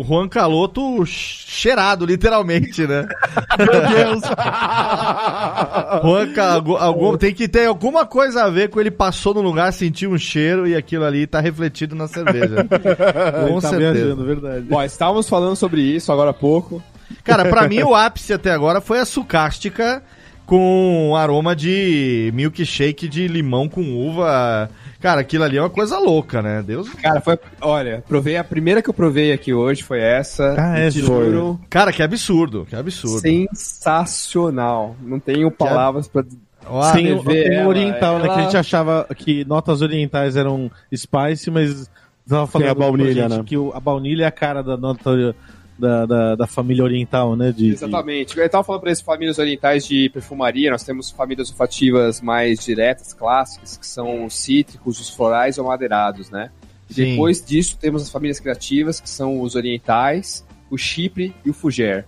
o Juan Caloto cheirado, literalmente, né? Meu Deus! Juan Ca- algu- algum- tem que ter alguma coisa a ver com ele passou no lugar, sentiu um cheiro e aquilo ali tá refletido na cerveja. com tá certeza. viajando, verdade. Bom, estávamos falando sobre isso agora há pouco. Cara, pra mim o ápice até agora foi a sucástica com aroma de milkshake de limão com uva. Cara, aquilo ali é uma coisa louca, né? Deus. Cara, foi. Olha, provei. A primeira que eu provei aqui hoje foi essa. Ah, é, juro, Cara, que absurdo, que absurdo. sensacional. Não tenho palavras pra. Ó, Tem, o- escrever tem o ela, oriental, né? ela- Que a gente achava que notas orientais eram spice, mas tava falando Tem a baunilha, gente né? que o- a baunilha é a cara da nota da, da, da família oriental, né? De, de- Exatamente. Eu tava falando para esses famílias orientais de perfumaria, nós temos famílias olfativas mais diretas, clássicas, que são os cítricos, os florais ou madeirados, né? E Sim. Depois disso, temos as famílias criativas, que são os orientais, o chipre e o fuger.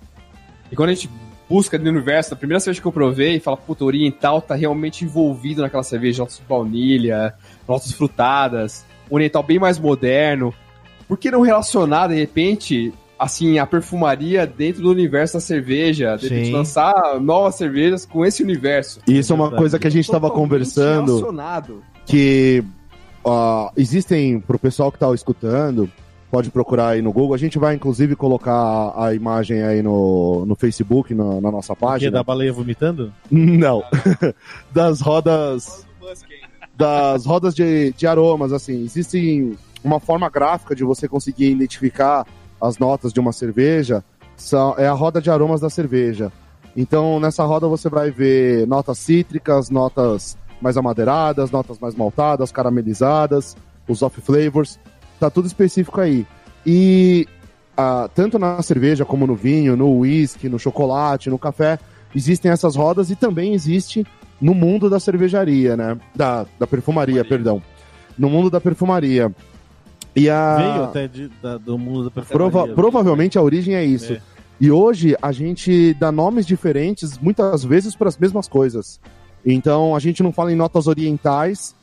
E quando a gente busca no universo, a primeira cerveja que eu provei, fala, puta, o oriental tá realmente envolvido naquela cerveja, notas de baunilha, notas frutadas, oriental bem mais moderno. Por que não relacionar, de repente, assim, a perfumaria dentro do universo da cerveja? De repente Sim. lançar novas cervejas com esse universo. E Isso é uma coisa que a gente estava conversando. relacionado. que ó, existem, pro pessoal que tá escutando, pode procurar aí no Google. A gente vai, inclusive, colocar a imagem aí no, no Facebook, na, na nossa que é página. da baleia vomitando? Não. das rodas. Das rodas de, de aromas, assim. Existe uma forma gráfica de você conseguir identificar as notas de uma cerveja. São, é a roda de aromas da cerveja. Então, nessa roda você vai ver notas cítricas, notas mais amadeiradas, notas mais maltadas, caramelizadas, os off flavors. Tá tudo específico aí. E ah, tanto na cerveja como no vinho, no whisky, no chocolate, no café, existem essas rodas e também existe no mundo da cervejaria, né? Da, da perfumaria, perdão. No mundo da perfumaria. E a... Veio até de- da- do mundo da perfumaria. Prova- provavelmente a origem é isso. É. E hoje a gente dá nomes diferentes, muitas vezes, para as mesmas coisas. Então a gente não fala em notas orientais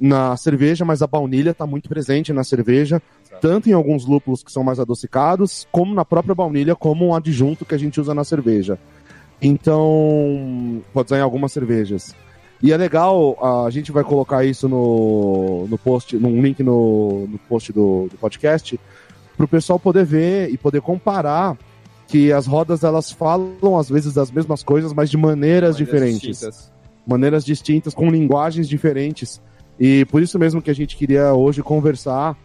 na cerveja, mas a baunilha está muito presente na cerveja, tanto em alguns lúpulos que são mais adocicados, como na própria baunilha, como um adjunto que a gente usa na cerveja. Então, pode usar em algumas cervejas. E é legal, a gente vai colocar isso no, no post, num link no, no post do, do podcast, para o pessoal poder ver e poder comparar que as rodas elas falam às vezes das mesmas coisas, mas de maneiras diferentes, distintas. maneiras distintas, com linguagens diferentes. E por isso mesmo que a gente queria hoje conversar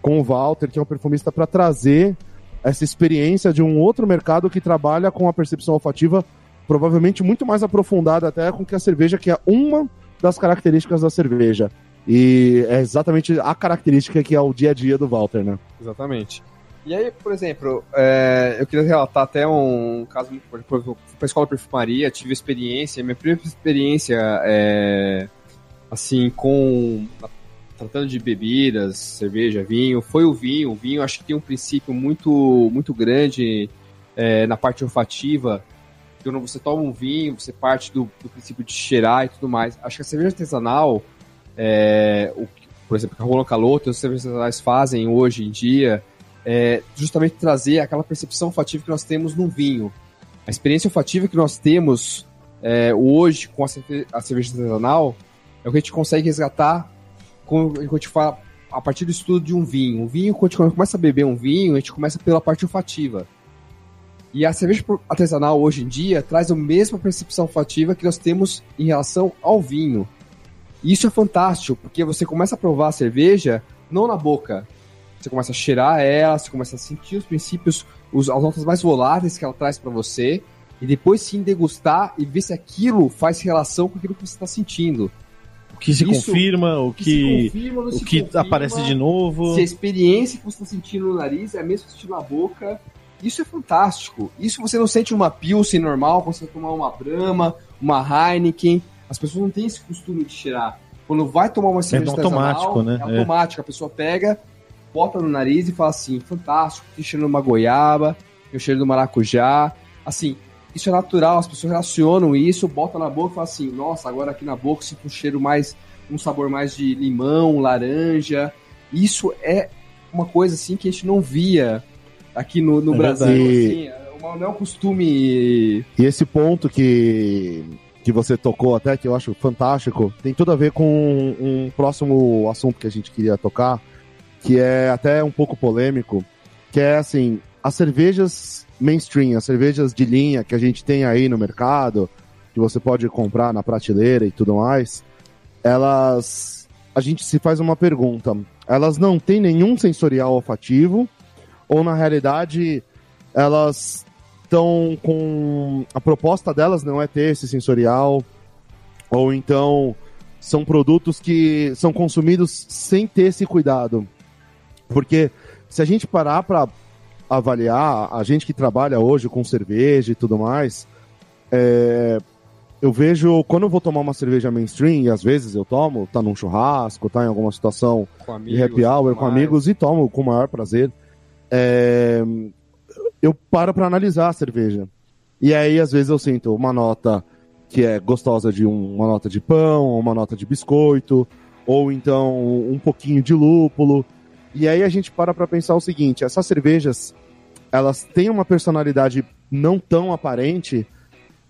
com o Walter, que é um perfumista, para trazer essa experiência de um outro mercado que trabalha com a percepção olfativa provavelmente muito mais aprofundada até com que a cerveja, que é uma das características da cerveja. E é exatamente a característica que é o dia a dia do Walter, né? Exatamente. E aí, por exemplo, é, eu queria relatar até um caso muito por exemplo, eu fui pra escola de perfumaria, tive experiência, minha primeira experiência é, assim, com tratando de bebidas, cerveja, vinho, foi o vinho. O vinho acho que tem um princípio muito, muito grande é, na parte olfativa. Quando você toma um vinho, você parte do, do princípio de cheirar e tudo mais. Acho que a cerveja artesanal, é, o, por exemplo, que a Roland Caloto e as cervejas artesanais fazem hoje em dia, é justamente trazer aquela percepção olfativa que nós temos no vinho. A experiência olfativa que nós temos é, hoje com a, cerve- a cerveja artesanal é o que a gente consegue resgatar quando a fala a partir do estudo de um vinho. O vinho, quando a gente começa a beber um vinho, a gente começa pela parte olfativa. E a cerveja artesanal hoje em dia traz a mesma percepção olfativa que nós temos em relação ao vinho. E isso é fantástico, porque você começa a provar a cerveja não na boca. Você começa a cheirar ela, você começa a sentir os princípios, os, as notas mais voláteis que ela traz para você, e depois sim degustar e ver se aquilo faz relação com aquilo que você está sentindo. O que se Isso- confirma, o se que, confirma, o que confirma, aparece de novo. Se a experiência que você está sentindo no nariz é a mesma que você sentiu na boca, isso é fantástico. Isso você não sente uma Pilsen normal, quando você vai tomar uma Brahma, uma Heineken. As pessoas não têm esse costume de cheirar. Quando vai tomar uma cerveja no automático, né? É É. automático. A pessoa pega, bota no nariz e fala assim, fantástico, tem cheiro de uma goiaba, tem o cheiro do maracujá. Assim, isso é natural, as pessoas relacionam isso, bota na boca e fala assim, nossa, agora aqui na boca sinto um cheiro mais, um sabor mais de limão, laranja. Isso é uma coisa assim que a gente não via aqui no, no É Brasil. Assim, é não é um costume. E esse ponto que, que você tocou até, que eu acho fantástico, tem tudo a ver com um próximo assunto que a gente queria tocar, que é até um pouco polêmico, que é assim, as cervejas mainstream, as cervejas de linha que a gente tem aí no mercado, que você pode comprar na prateleira e tudo mais, elas. A gente se faz uma pergunta. Elas não têm nenhum sensorial olfativo, ou na realidade elas estão com. A proposta delas não é ter esse sensorial, ou então são produtos que são consumidos sem ter esse cuidado. Porque se a gente parar para avaliar, a gente que trabalha hoje com cerveja e tudo mais, é, eu vejo quando eu vou tomar uma cerveja mainstream, e às vezes eu tomo, tá num churrasco, tá em alguma situação Com de happy hour com amigos e tomo com o maior prazer. É, eu paro para analisar a cerveja. E aí, às vezes, eu sinto uma nota que é gostosa de um- uma nota de pão, uma nota de biscoito, ou então um pouquinho de lúpulo. E aí a gente para para pensar o seguinte: essas cervejas elas têm uma personalidade não tão aparente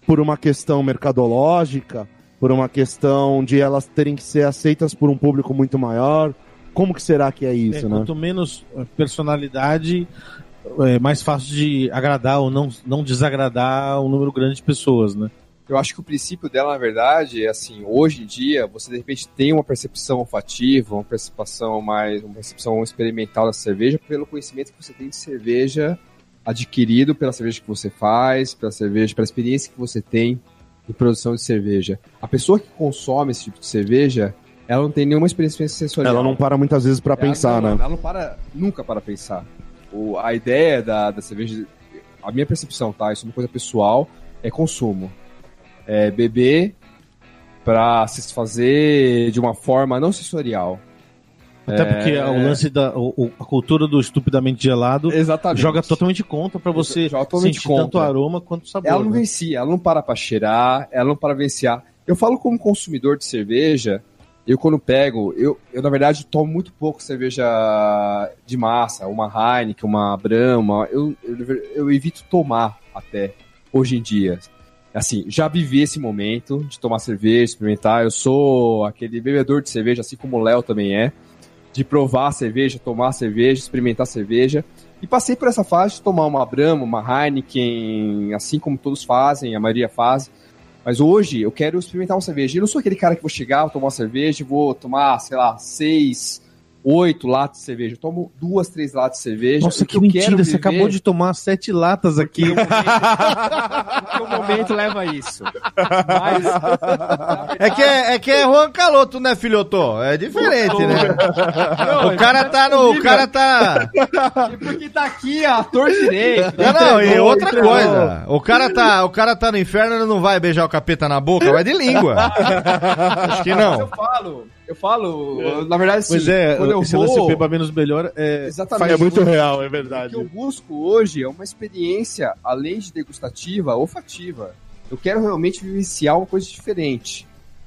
por uma questão mercadológica, por uma questão de elas terem que ser aceitas por um público muito maior. Como que será que é É, isso, né? Quanto menos eh, personalidade, é mais fácil de agradar ou não, não desagradar um número grande de pessoas, né? Eu acho que o princípio dela, na verdade, é assim, hoje em dia, você de repente tem uma percepção olfativa, uma percepção mais, uma percepção experimental da cerveja pelo conhecimento que você tem de cerveja adquirido pela cerveja que você faz, pela cerveja, pela experiência que você tem em produção de cerveja. A pessoa que consome esse tipo de cerveja, ela não tem nenhuma experiência sensorial. Ela não para muitas vezes para Ela pensar, não, né? Ela não para nunca para pensar. O, a ideia da, da cerveja, a minha percepção, tá? Isso é uma coisa pessoal, é consumo. É beber para se fazer de uma forma não sensorial. Até É. porque o lance da o- o- a cultura do estupidamente gelado Exatamente. joga totalmente contra pra você Joga totalmente sentir contra. tanto aroma quanto sabor. Ela não né? vencia, ela não para pra cheirar, ela não para venciar. Eu falo como consumidor de cerveja, eu quando pego, eu, eu na verdade tomo muito pouco cerveja de massa, uma Heineken, uma Brahma, eu, eu, eu evito tomar até, hoje em dia. Assim, já vivi esse momento de tomar cerveja, experimentar, eu sou aquele bebedor de cerveja, assim como o Léo também é, de provar cerveja, tomar cerveja, experimentar cerveja, e passei por essa fase de tomar uma Brahma, uma Heineken, assim como todos fazem, a maioria faz. Mas hoje eu quero experimentar uma cerveja. Eu não sou aquele cara que vou chegar, vou tomar uma cerveja vou tomar, sei lá, seis, oito latas de cerveja. Eu tomo duas, três latas de cerveja. Nossa, O que eu mentira, você viver- acabou de tomar sete latas aqui. Porque o momento leva a isso. Mas, É que é, é que é Juan Caloto, né, filhoto? É diferente, né? O cara tá no. O cara tá. porque tá aqui a torre direito. Não, não, e outra entregou. coisa. O cara tá, o cara tá no inferno, ele não vai beijar o capeta na boca, vai de língua. Acho que Mas eu não. falo, eu falo, na verdade, assim, Pois é, quando eu esse lance vou... beba menos melhor é. Exatamente. É muito real, é O verdade. que eu busco hoje é uma experiência, além de degustativa, olfativa. Eu quero realmente vivenciar uma coisa diferente.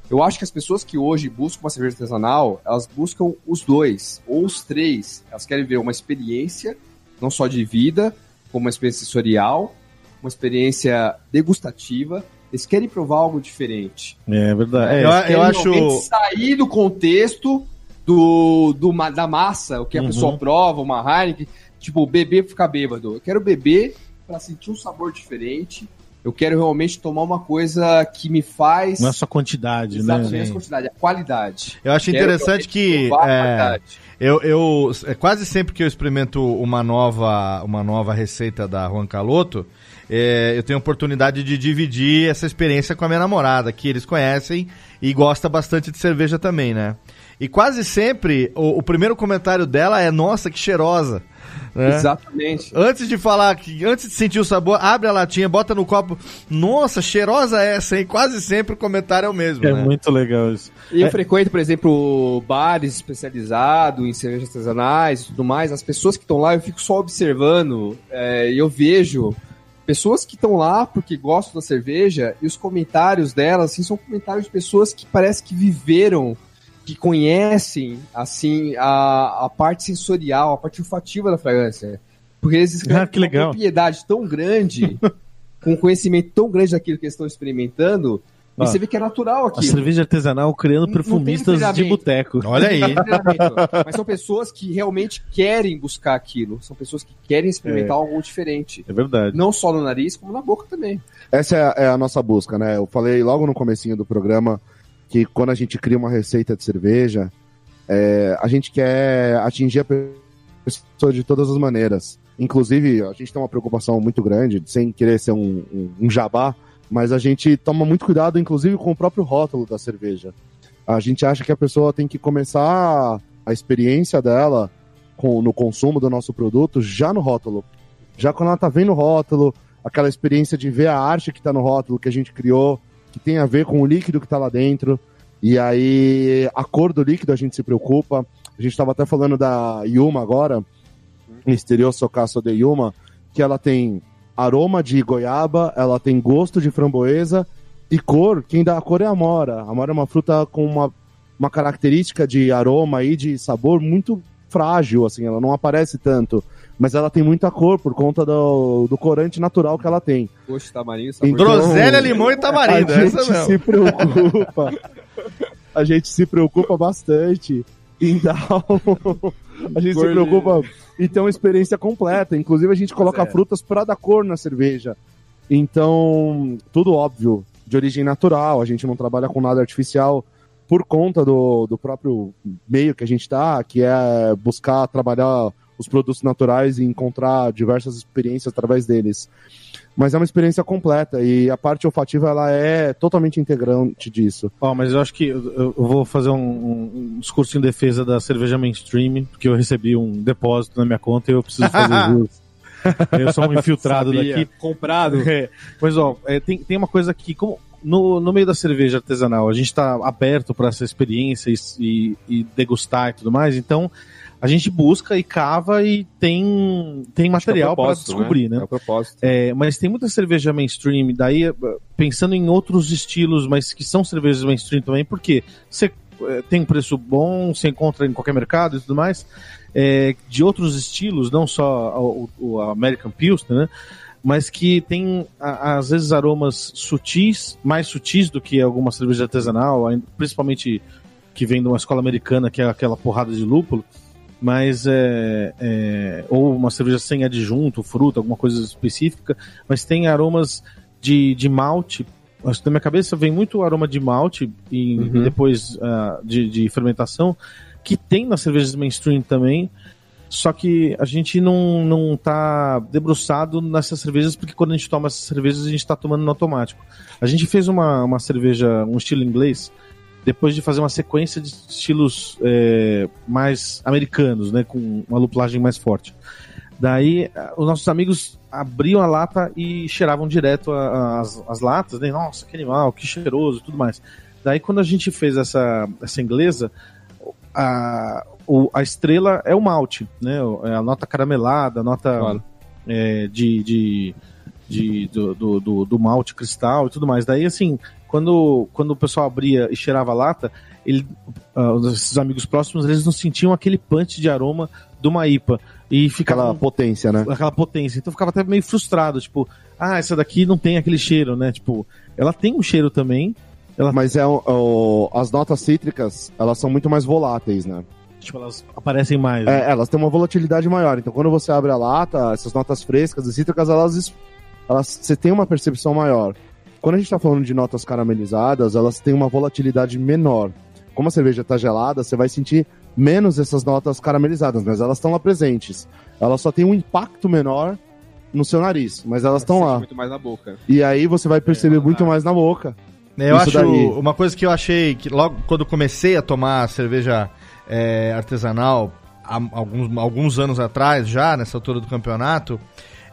Eu acho que as pessoas que hoje buscam uma cerveja artesanal, elas buscam os dois, ou os três. Elas querem ver uma experiência, não só de vida, como uma experiência sensorial, uma experiência degustativa. Eles querem provar algo diferente. É verdade. É, Eu- Eles querem acho- realmente sair do contexto do, do da massa, o que a Uhum. pessoa prova, uma Heineken, tipo, beber ficar bêbado. Eu quero beber pra sentir um sabor diferente. Eu quero realmente tomar uma coisa que me faz. não é só quantidade, Exatamente né? a quantidade, a qualidade. Eu acho Quero interessante que é, qualidade. eu, eu é, quase sempre que eu experimento uma nova, uma nova receita da Juan Caloto, é, eu tenho a oportunidade de dividir essa experiência com a minha namorada, que eles conhecem e gosta bastante de cerveja também, né? E quase sempre o, o primeiro comentário dela é: Nossa, que cheirosa! né? Exatamente. Antes de falar, que antes de sentir o sabor, abre a latinha, bota no copo. Nossa, cheirosa essa, hein? Quase sempre o comentário é o mesmo, É né? muito legal isso. E eu É. frequento, por exemplo, bares especializados em cervejas artesanais e tudo mais. As pessoas que estão lá, eu fico só observando é, e eu vejo pessoas que estão lá porque gostam da cerveja e os comentários delas, assim, são comentários de pessoas que parece que viveram, que conhecem, assim, a, a parte sensorial, a parte olfativa da fragrância. Porque eles escrevem Ah, que com uma legal. propriedade tão grande, com um conhecimento tão grande daquilo que eles estão experimentando, e você vê que é natural A aquilo. cerveja artesanal criando Não- não perfumistas de treinamento. boteco. Olha aí. Mas são pessoas que realmente querem buscar aquilo. São pessoas que querem experimentar algo diferente. É verdade. Não só no nariz, como na boca também. Essa é a, é a nossa busca, né? Eu falei logo no comecinho do programa que quando a gente cria uma receita de cerveja, é, a gente quer atingir a pessoa de todas as maneiras. Inclusive, a gente tem uma preocupação muito grande, sem querer ser um, um, um jabá, mas a gente toma muito cuidado, inclusive, com o próprio rótulo da cerveja. A gente acha que a pessoa tem que começar a experiência dela com, no consumo do nosso produto já no rótulo. Já quando ela tá vendo o rótulo, aquela experiência de ver a arte que tá no rótulo que a gente criou, que tem a ver com o líquido que tá lá dentro. E aí, a cor do líquido a gente se preocupa. A gente estava até falando da Yuma agora, Misterioso Socasso de Yuma, que ela tem aroma de goiaba, ela tem gosto de framboesa e cor. Quem dá a cor é a amora. A amora é uma fruta com uma, uma característica de aroma e de sabor muito frágil, assim, ela não aparece tanto. Mas ela tem muita cor por conta do, do corante natural que ela tem. Gosto de tamarinho, sabor Então, Groselha, limão e tamarindo. a Essa gente se preocupa. a gente se preocupa bastante em dar um... A gente se Cor de- preocupa em ter uma experiência completa. Inclusive, a gente coloca é. frutas para dar cor na cerveja. Então, tudo óbvio, de origem natural. A gente não trabalha com nada artificial por conta do, do próprio meio que a gente está, que é buscar trabalhar os produtos naturais e encontrar diversas experiências através deles. Mas é uma experiência completa e a parte olfativa ela é totalmente integrante disso. Ó, mas eu acho que eu, eu vou fazer um, um- um discurso em defesa da cerveja mainstream, porque eu recebi um depósito na minha conta e eu preciso fazer jus. Eu sou um infiltrado Sabia. daqui. Comprado. É, mas ó, é, tem, tem uma coisa que, como no, no meio da cerveja artesanal, a gente está aberto para essa experiência e, e- e degustar e tudo mais, então a gente busca e cava e tem, tem material para descobrir, né? É o propósito. É, mas tem muita cerveja mainstream, daí eh, pensando em outros estilos, mas que são cervejas mainstream também, porque você eh, tem um preço bom, você encontra em qualquer mercado e tudo mais, é, de outros estilos, não só o, American Pilsner, né? Mas que tem, às vezes, aromas sutis, mais sutis do que alguma cerveja artesanal, principalmente que vem de uma escola americana, que é aquela porrada de lúpulo, mas é, é, ou uma cerveja sem adjunto, fruta, alguma coisa específica, mas tem aromas de, de malte. Acho que na minha cabeça vem muito aroma de malte e, Uhum. depois ah, de, de fermentação, que tem nas cervejas mainstream também. Só que a gente não, não tá debruçado nessas cervejas, porque quando a gente toma essas cervejas, a gente tá tomando no automático. A gente fez uma, uma cerveja, um estilo inglês, depois de fazer uma sequência de estilos é, mais americanos, né, com uma lupulagem mais forte. Daí, os nossos amigos abriam a lata e cheiravam direto as, as latas, né? Nossa, que animal, que cheiroso, tudo mais. Daí, quando a gente fez essa, essa inglesa, a, a estrela é o malte, né? É A nota caramelada, a nota Claro. é, de, de, de- do, do, do- do malte cristal e tudo mais. Daí, assim, quando, quando o pessoal abria e cheirava a lata, ele, ah, os esses amigos próximos, eles não sentiam aquele punch de aroma de uma IPA. E ficava Aquela potência, né? aquela potência. Então eu ficava até meio frustrado, tipo, ah, essa daqui não tem aquele cheiro, né? Tipo, ela tem um cheiro também. Mas é o- o- as notas cítricas, elas são muito mais voláteis, né? Tipo, elas aparecem mais. né? É, elas têm uma volatilidade maior. Então, quando você abre a lata, essas notas frescas e cítricas, elas, elas você tem uma percepção maior. Quando a gente está falando de notas caramelizadas, elas têm uma volatilidade menor. Como a cerveja está gelada, você vai sentir menos essas notas caramelizadas, mas elas estão lá presentes. Elas só têm um impacto menor no seu nariz, mas elas estão lá. muito mais na boca. E aí você vai perceber É, muito mais na boca. Eu acho daí. uma coisa que eu achei que logo quando comecei a tomar cerveja é, artesanal, há alguns, alguns anos atrás, já nessa altura do campeonato,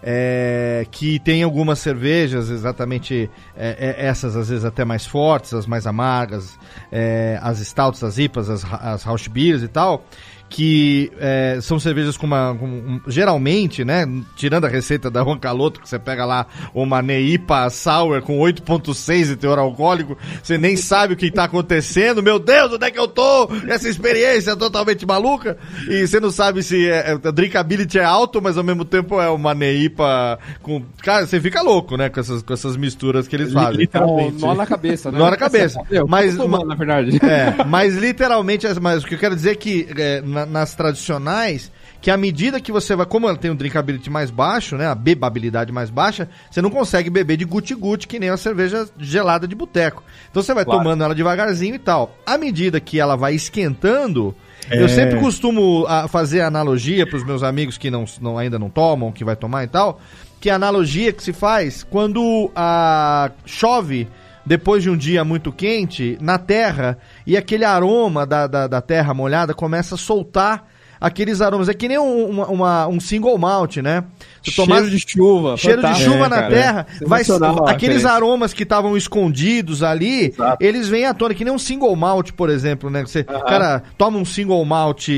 é, que tem algumas cervejas, exatamente é, é, essas às vezes até mais fortes, as mais amargas, é, as stouts, as IPAs, as, as Rausch Beers e tal, que é, são cervejas com uma. Com, um, geralmente, né? Tirando a receita da Juan Caloto, que você pega lá uma Neipa Sour com 8,6 de teor alcoólico, você nem sabe o que está acontecendo. Meu Deus, onde é que eu tô? Essa experiência é totalmente maluca. E você não sabe se é, é, drinkability é alto, mas ao mesmo tempo é uma Neipa com. Cara, você fica louco, né? Com essas, com essas misturas que eles fazem. Literalmente. Nó na cabeça, né? Nó na cabeça. Eu, mas, tomando, na verdade. É, mas literalmente, mas o que eu quero dizer é que é, na, nas tradicionais, que à medida que você vai, como ela tem um drinkability mais baixo, né, a bebabilidade mais baixa, você não consegue beber de guti-guti que nem uma cerveja gelada de boteco. Então você vai claro. tomando ela devagarzinho e tal. À medida que ela vai esquentando, é. eu sempre costumo a, fazer analogia para os meus amigos que não, não, ainda não tomam, que vai tomar e tal, que a analogia que se faz quando a chove depois de um dia muito quente, na terra, e aquele aroma da, da, da terra molhada começa a soltar aqueles aromas. É que nem um, uma, uma, um single malt, né? Cheiro tomar... de chuva. Cheiro de chuva é, na cara, terra. É. Vai, aqueles aromas que estavam escondidos ali, Exato. eles vêm à tona. Que nem um single malt, por exemplo, né? Você, uh -huh. cara toma um single malt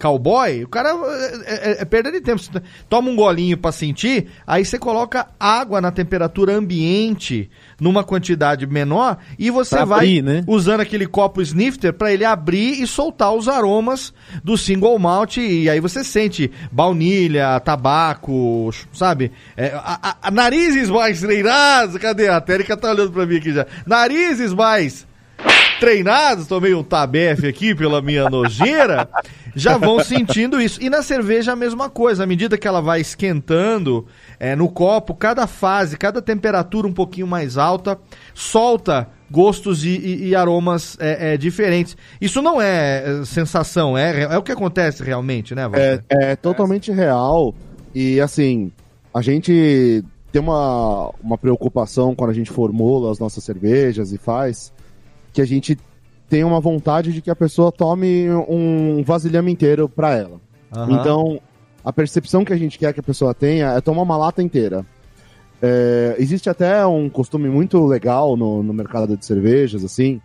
cowboy, o cara é, é, é perda de tempo. Você toma um golinho para sentir, aí você coloca água na temperatura ambiente numa quantidade menor e você pra vai abrir, né? usando aquele copo snifter para ele abrir e soltar os aromas do single malt e aí você sente baunilha, tabaco, sabe? É, a, a, narizes mais treinados, cadê? A Térica tá olhando para mim aqui já. Narizes mais treinados, tomei um tabefe aqui pela minha nojeira, já vão sentindo isso. E na cerveja a mesma coisa, à medida que ela vai esquentando é, no copo, cada fase, cada temperatura um pouquinho mais alta, solta gostos e, e, e aromas é, é, diferentes. Isso não é, é sensação, é, é o que acontece realmente, né, Walter? É, é totalmente real. E assim, a gente tem uma, uma preocupação quando a gente formula as nossas cervejas e faz que a gente tem uma vontade de que a pessoa tome um vasilhame inteiro para ela. Uhum. Então, a percepção que a gente quer que a pessoa tenha é tomar uma lata inteira. É, existe até um costume muito legal no, no mercado de cervejas, assim,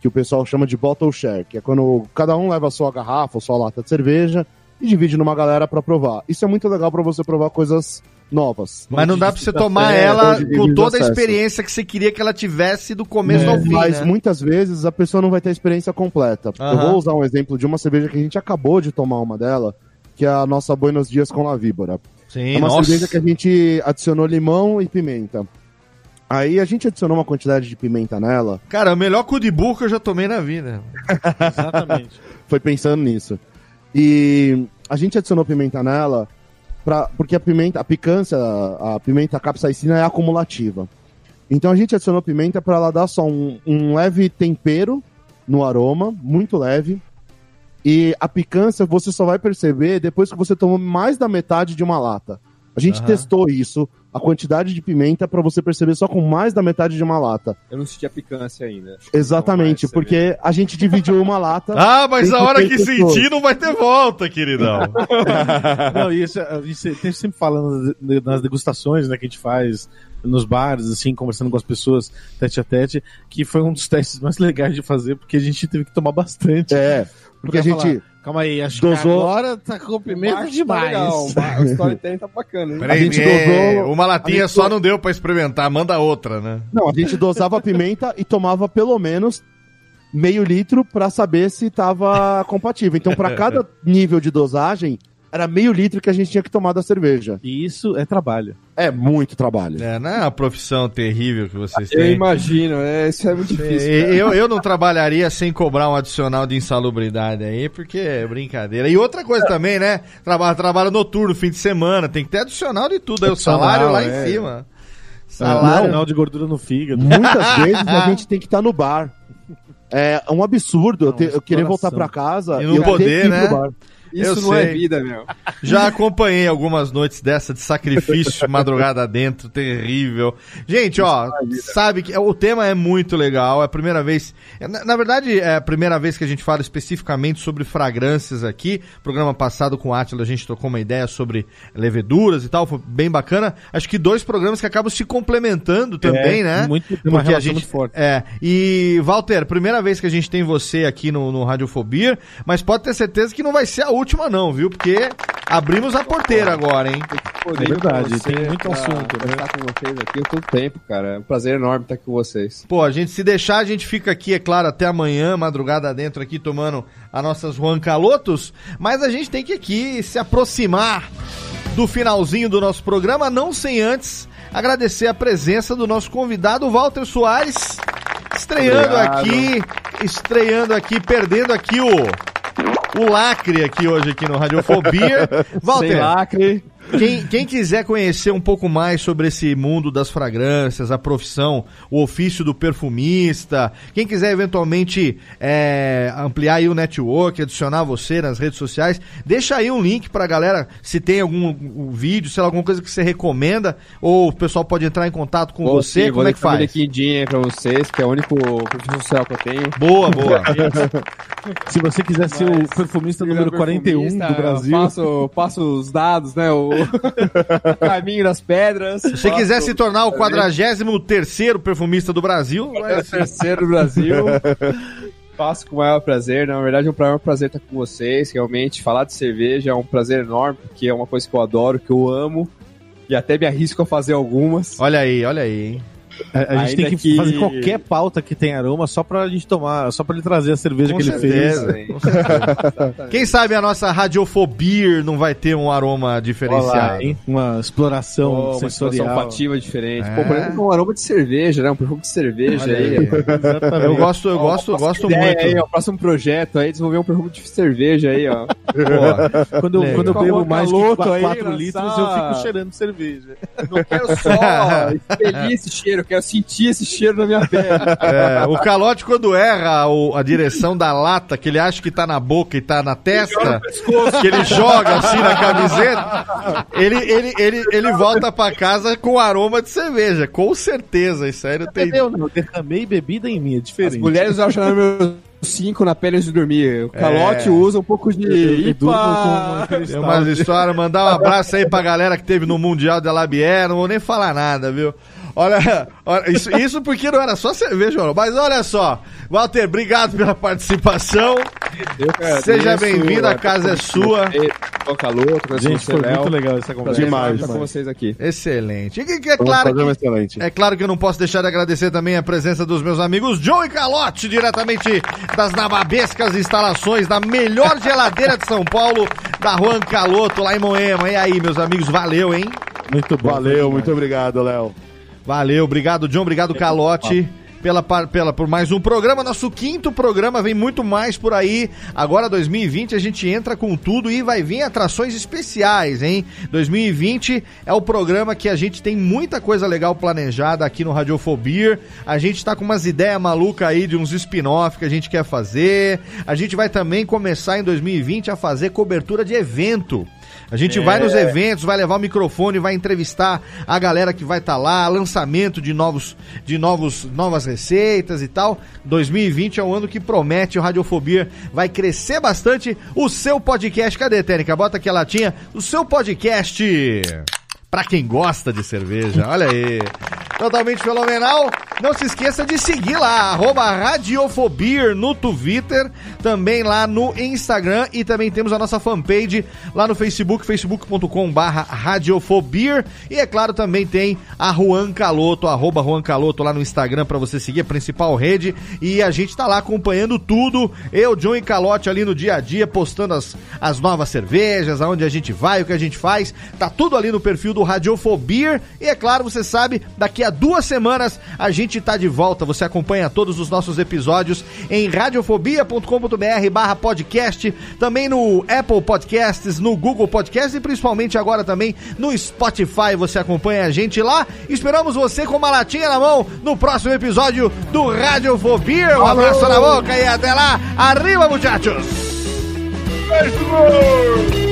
que o pessoal chama de bottle share, que é quando cada um leva a sua garrafa ou sua lata de cerveja e divide numa galera para provar. Isso é muito legal para você provar coisas novas. Mas não dá pra você tomar ela com toda a experiência que você queria que ela tivesse do começo é, ao fim. Mas né? muitas vezes a pessoa não vai ter a experiência completa. Eu vou usar um exemplo de uma cerveja que a gente acabou de tomar uma dela, que é a nossa Buenos Dias com La Víbora. Sim, é uma nossa. cerveja que a gente adicionou limão e pimenta. Aí a gente adicionou uma quantidade de pimenta nela. Cara, o melhor cu de burro que eu já tomei na vida. Exatamente. Foi pensando nisso. E a gente adicionou pimenta nela Pra, porque a pimenta, a picância, a pimenta capsaicina é acumulativa. Então a gente adicionou pimenta para ela dar só um, um, leve tempero no aroma, muito leve. E a picância você só vai perceber depois que você tomou mais da metade de uma lata. A gente uhum. testou isso, a quantidade de pimenta, para você perceber só com mais da metade de uma lata. Eu não senti a picância ainda. Exatamente, porque a gente dividiu uma lata. ah, mas a hora que sentir não vai ter volta, queridão. não, isso, isso tem sempre falando nas degustações né, que a gente faz nos bares, assim, conversando com as pessoas tete a tete, que foi um dos testes mais legais de fazer, porque a gente teve que tomar bastante. É, porque a gente. Falar, Calma aí, acho dosou... que agora tá com pimenta demais. Tá o storytelling tá bacana, hein? Peraí, a gente é... dosou... Uma latinha só não deu pra experimentar, manda outra, né? Não, a gente dosava a pimenta e tomava pelo menos meio litro para saber se tava compatível. Então, para cada nível de dosagem, era meio litro que a gente tinha que tomar da cerveja. E isso é trabalho. É muito trabalho. É, não é uma profissão terrível que vocês têm. Eu imagino, é, isso é muito difícil. Eu, eu não trabalharia sem cobrar um adicional de insalubridade aí, porque é brincadeira. E outra coisa também, né? Trabalho, trabalho noturno, fim de semana, tem que ter adicional de tudo. Aí o salário lá é. em cima. Salário. Não, de gordura no fígado. Muitas vezes a gente tem que estar tá no bar. É um absurdo não, eu, ter, eu querer voltar para casa e não poder, né? Isso Eu não sei. é vida, meu. Já acompanhei algumas noites dessa de sacrifício, madrugada dentro, terrível. Gente, ó, sabe que o tema é muito legal, é a primeira vez. Na, na verdade, é a primeira vez que a gente fala especificamente sobre fragrâncias aqui. Programa passado com o Atila a gente trocou uma ideia sobre leveduras e tal, foi bem bacana. Acho que dois programas que acabam se complementando também, É, né? muito- tem uma Porque a relação gente muito forte. é, e Walter, primeira vez que a gente tem você aqui no, no Radiofobia, mas pode ter certeza que não vai ser a última não, viu? Porque abrimos a porteira agora, hein? É verdade, tem muito assunto, Pra né? estar com vocês aqui o todo tempo, cara. É um prazer enorme estar com vocês. Pô, a gente se deixar, a gente fica aqui, é claro, até amanhã, madrugada dentro aqui, tomando as nossas Juan Calotos, mas a gente tem que aqui se aproximar do finalzinho do nosso programa, não sem antes agradecer a presença do nosso convidado, Walter Soares, estreando Obrigado. aqui, estreando aqui, perdendo aqui o, o lacre aqui hoje aqui no Radiofobia. Sem Walter, lacre. Quem, quem quiser conhecer um pouco mais sobre esse mundo das fragrâncias, a profissão, o ofício do perfumista, quem quiser eventualmente é, ampliar aí o network, adicionar você nas redes sociais, deixa aí um link pra galera, se tem algum um vídeo, sei lá, alguma coisa que você recomenda, ou o pessoal pode entrar em contato com Vou você, sim, como vou é que faz? LinkedIn aí pra vocês, que é o único perfil social que eu tenho. Boa, boa. Se você quiser ser o perfumista número 41 do Brasil. Passo, passo os dados, né? O caminho das pedras. Se você quiser se tornar o 43º perfumista do Brasil, É o terceiro do Brasil. Faço com o maior prazer. Na verdade, é um maior prazer estar com vocês. Realmente, falar de cerveja é um prazer enorme, porque é uma coisa que eu adoro, que eu amo. E até me arrisco a fazer algumas. olha aí, olha aí, hein? A, a gente tem que, que- fazer qualquer pauta que tenha aroma só pra gente tomar, só pra ele trazer a cerveja Com que ele certeza. fez. Com certeza. Quem sabe a nossa radiofobia não vai ter um aroma diferenciado. Hein? Uma exploração uma situação sensorial. olfativa diferente. É. Pô, por exemplo, um aroma de cerveja, né? Um perfume de cerveja Olha aí. aí. Eu gosto, eu Ó, gosto, gosto ideia muito. Aí, ó, próximo projeto aí, desenvolver um perfume de cerveja aí, ó. Pô, Quando, eu- quando eu bebo mais de louco aí, 4 lançar- litros, eu fico cheirando cerveja. Não quero só expelir esse cheiro, eu quero sentir esse cheiro na minha pele. é, o calote, quando erra o- a direção da lata, que ele acha que tá na boca e tá na testa, que ele joga assim na camiseta, ele, ele, ele, ele volta pra casa com aroma de cerveja. Com certeza, isso aí não tem. Eu não, derramei bebida em mim, é As diferente. mulheres acham número 5 na pele antes de dormir. O calote É. usa um pouco de IPA. Tem umas histórias, mandar um abraço aí pra galera que teve no Mundial de Alabier, não vou nem falar nada, viu? Olha, olha, isso, isso porque não era só cerveja, não. mas olha só. Walter, obrigado pela participação. Seja bem-vindo, a casa é sua. Ô, caloto, conheço Gente, foi muito legal essa conversa. Demais, estar com demais. vocês aqui. Excelente. E que, que é um claro que, excelente. é claro que eu não posso deixar de agradecer também a presença dos meus amigos Joe e Calote, diretamente das nababescas instalações da melhor geladeira de São Paulo, da Juan Caloto, lá em Moema. E aí, meus amigos, valeu, hein? Muito bom. Valeu, muito obrigado, Léo. Valeu, obrigado, John, obrigado, Calote. Pela, pela, por mais um programa, nosso quinto programa, vem muito mais por aí. Agora, 2020, a gente entra com tudo e vai vir atrações especiais, hein? 2020 é o programa que a gente tem muita coisa legal planejada aqui no Radiofobia. A gente tá com umas ideias malucas aí de uns spin-off que a gente quer fazer. A gente vai também começar em 2020 a fazer cobertura de evento. A gente vai nos eventos, vai levar o microfone, vai entrevistar a galera que vai estar lá, lançamento de novos, de novos, novas receitas e tal. 2020 é um ano que promete, o Radiofobia vai crescer bastante. O seu podcast, cadê, Tênica? Bota aqui a latinha. O seu podcast Pra quem gosta de cerveja, olha aí. Totalmente fenomenal. Não se esqueça de seguir lá, Radiofobir no Twitter, também lá no Instagram e também temos a nossa fanpage lá no Facebook, facebook.com barra Radiofobir. E é claro, também tem a Juan Caloto, arroba Juan Caloto lá no Instagram pra você seguir a principal rede. E a gente tá lá acompanhando tudo. Eu, John e Calote ali no dia a dia, postando as, as novas cervejas, aonde a gente vai, o que a gente faz. Tá tudo ali no perfil do Radiofobia. E é claro, você sabe, daqui a duas semanas a gente tá de volta. Você acompanha todos os nossos episódios em radiofobia.com.br barra podcast, também no Apple Podcasts, no Google Podcasts e principalmente agora também no Spotify. Você acompanha a gente lá. Esperamos você com uma latinha na mão no próximo episódio do Radiofobia. Um abraço na boca e até lá. Arriba, muchachos! Este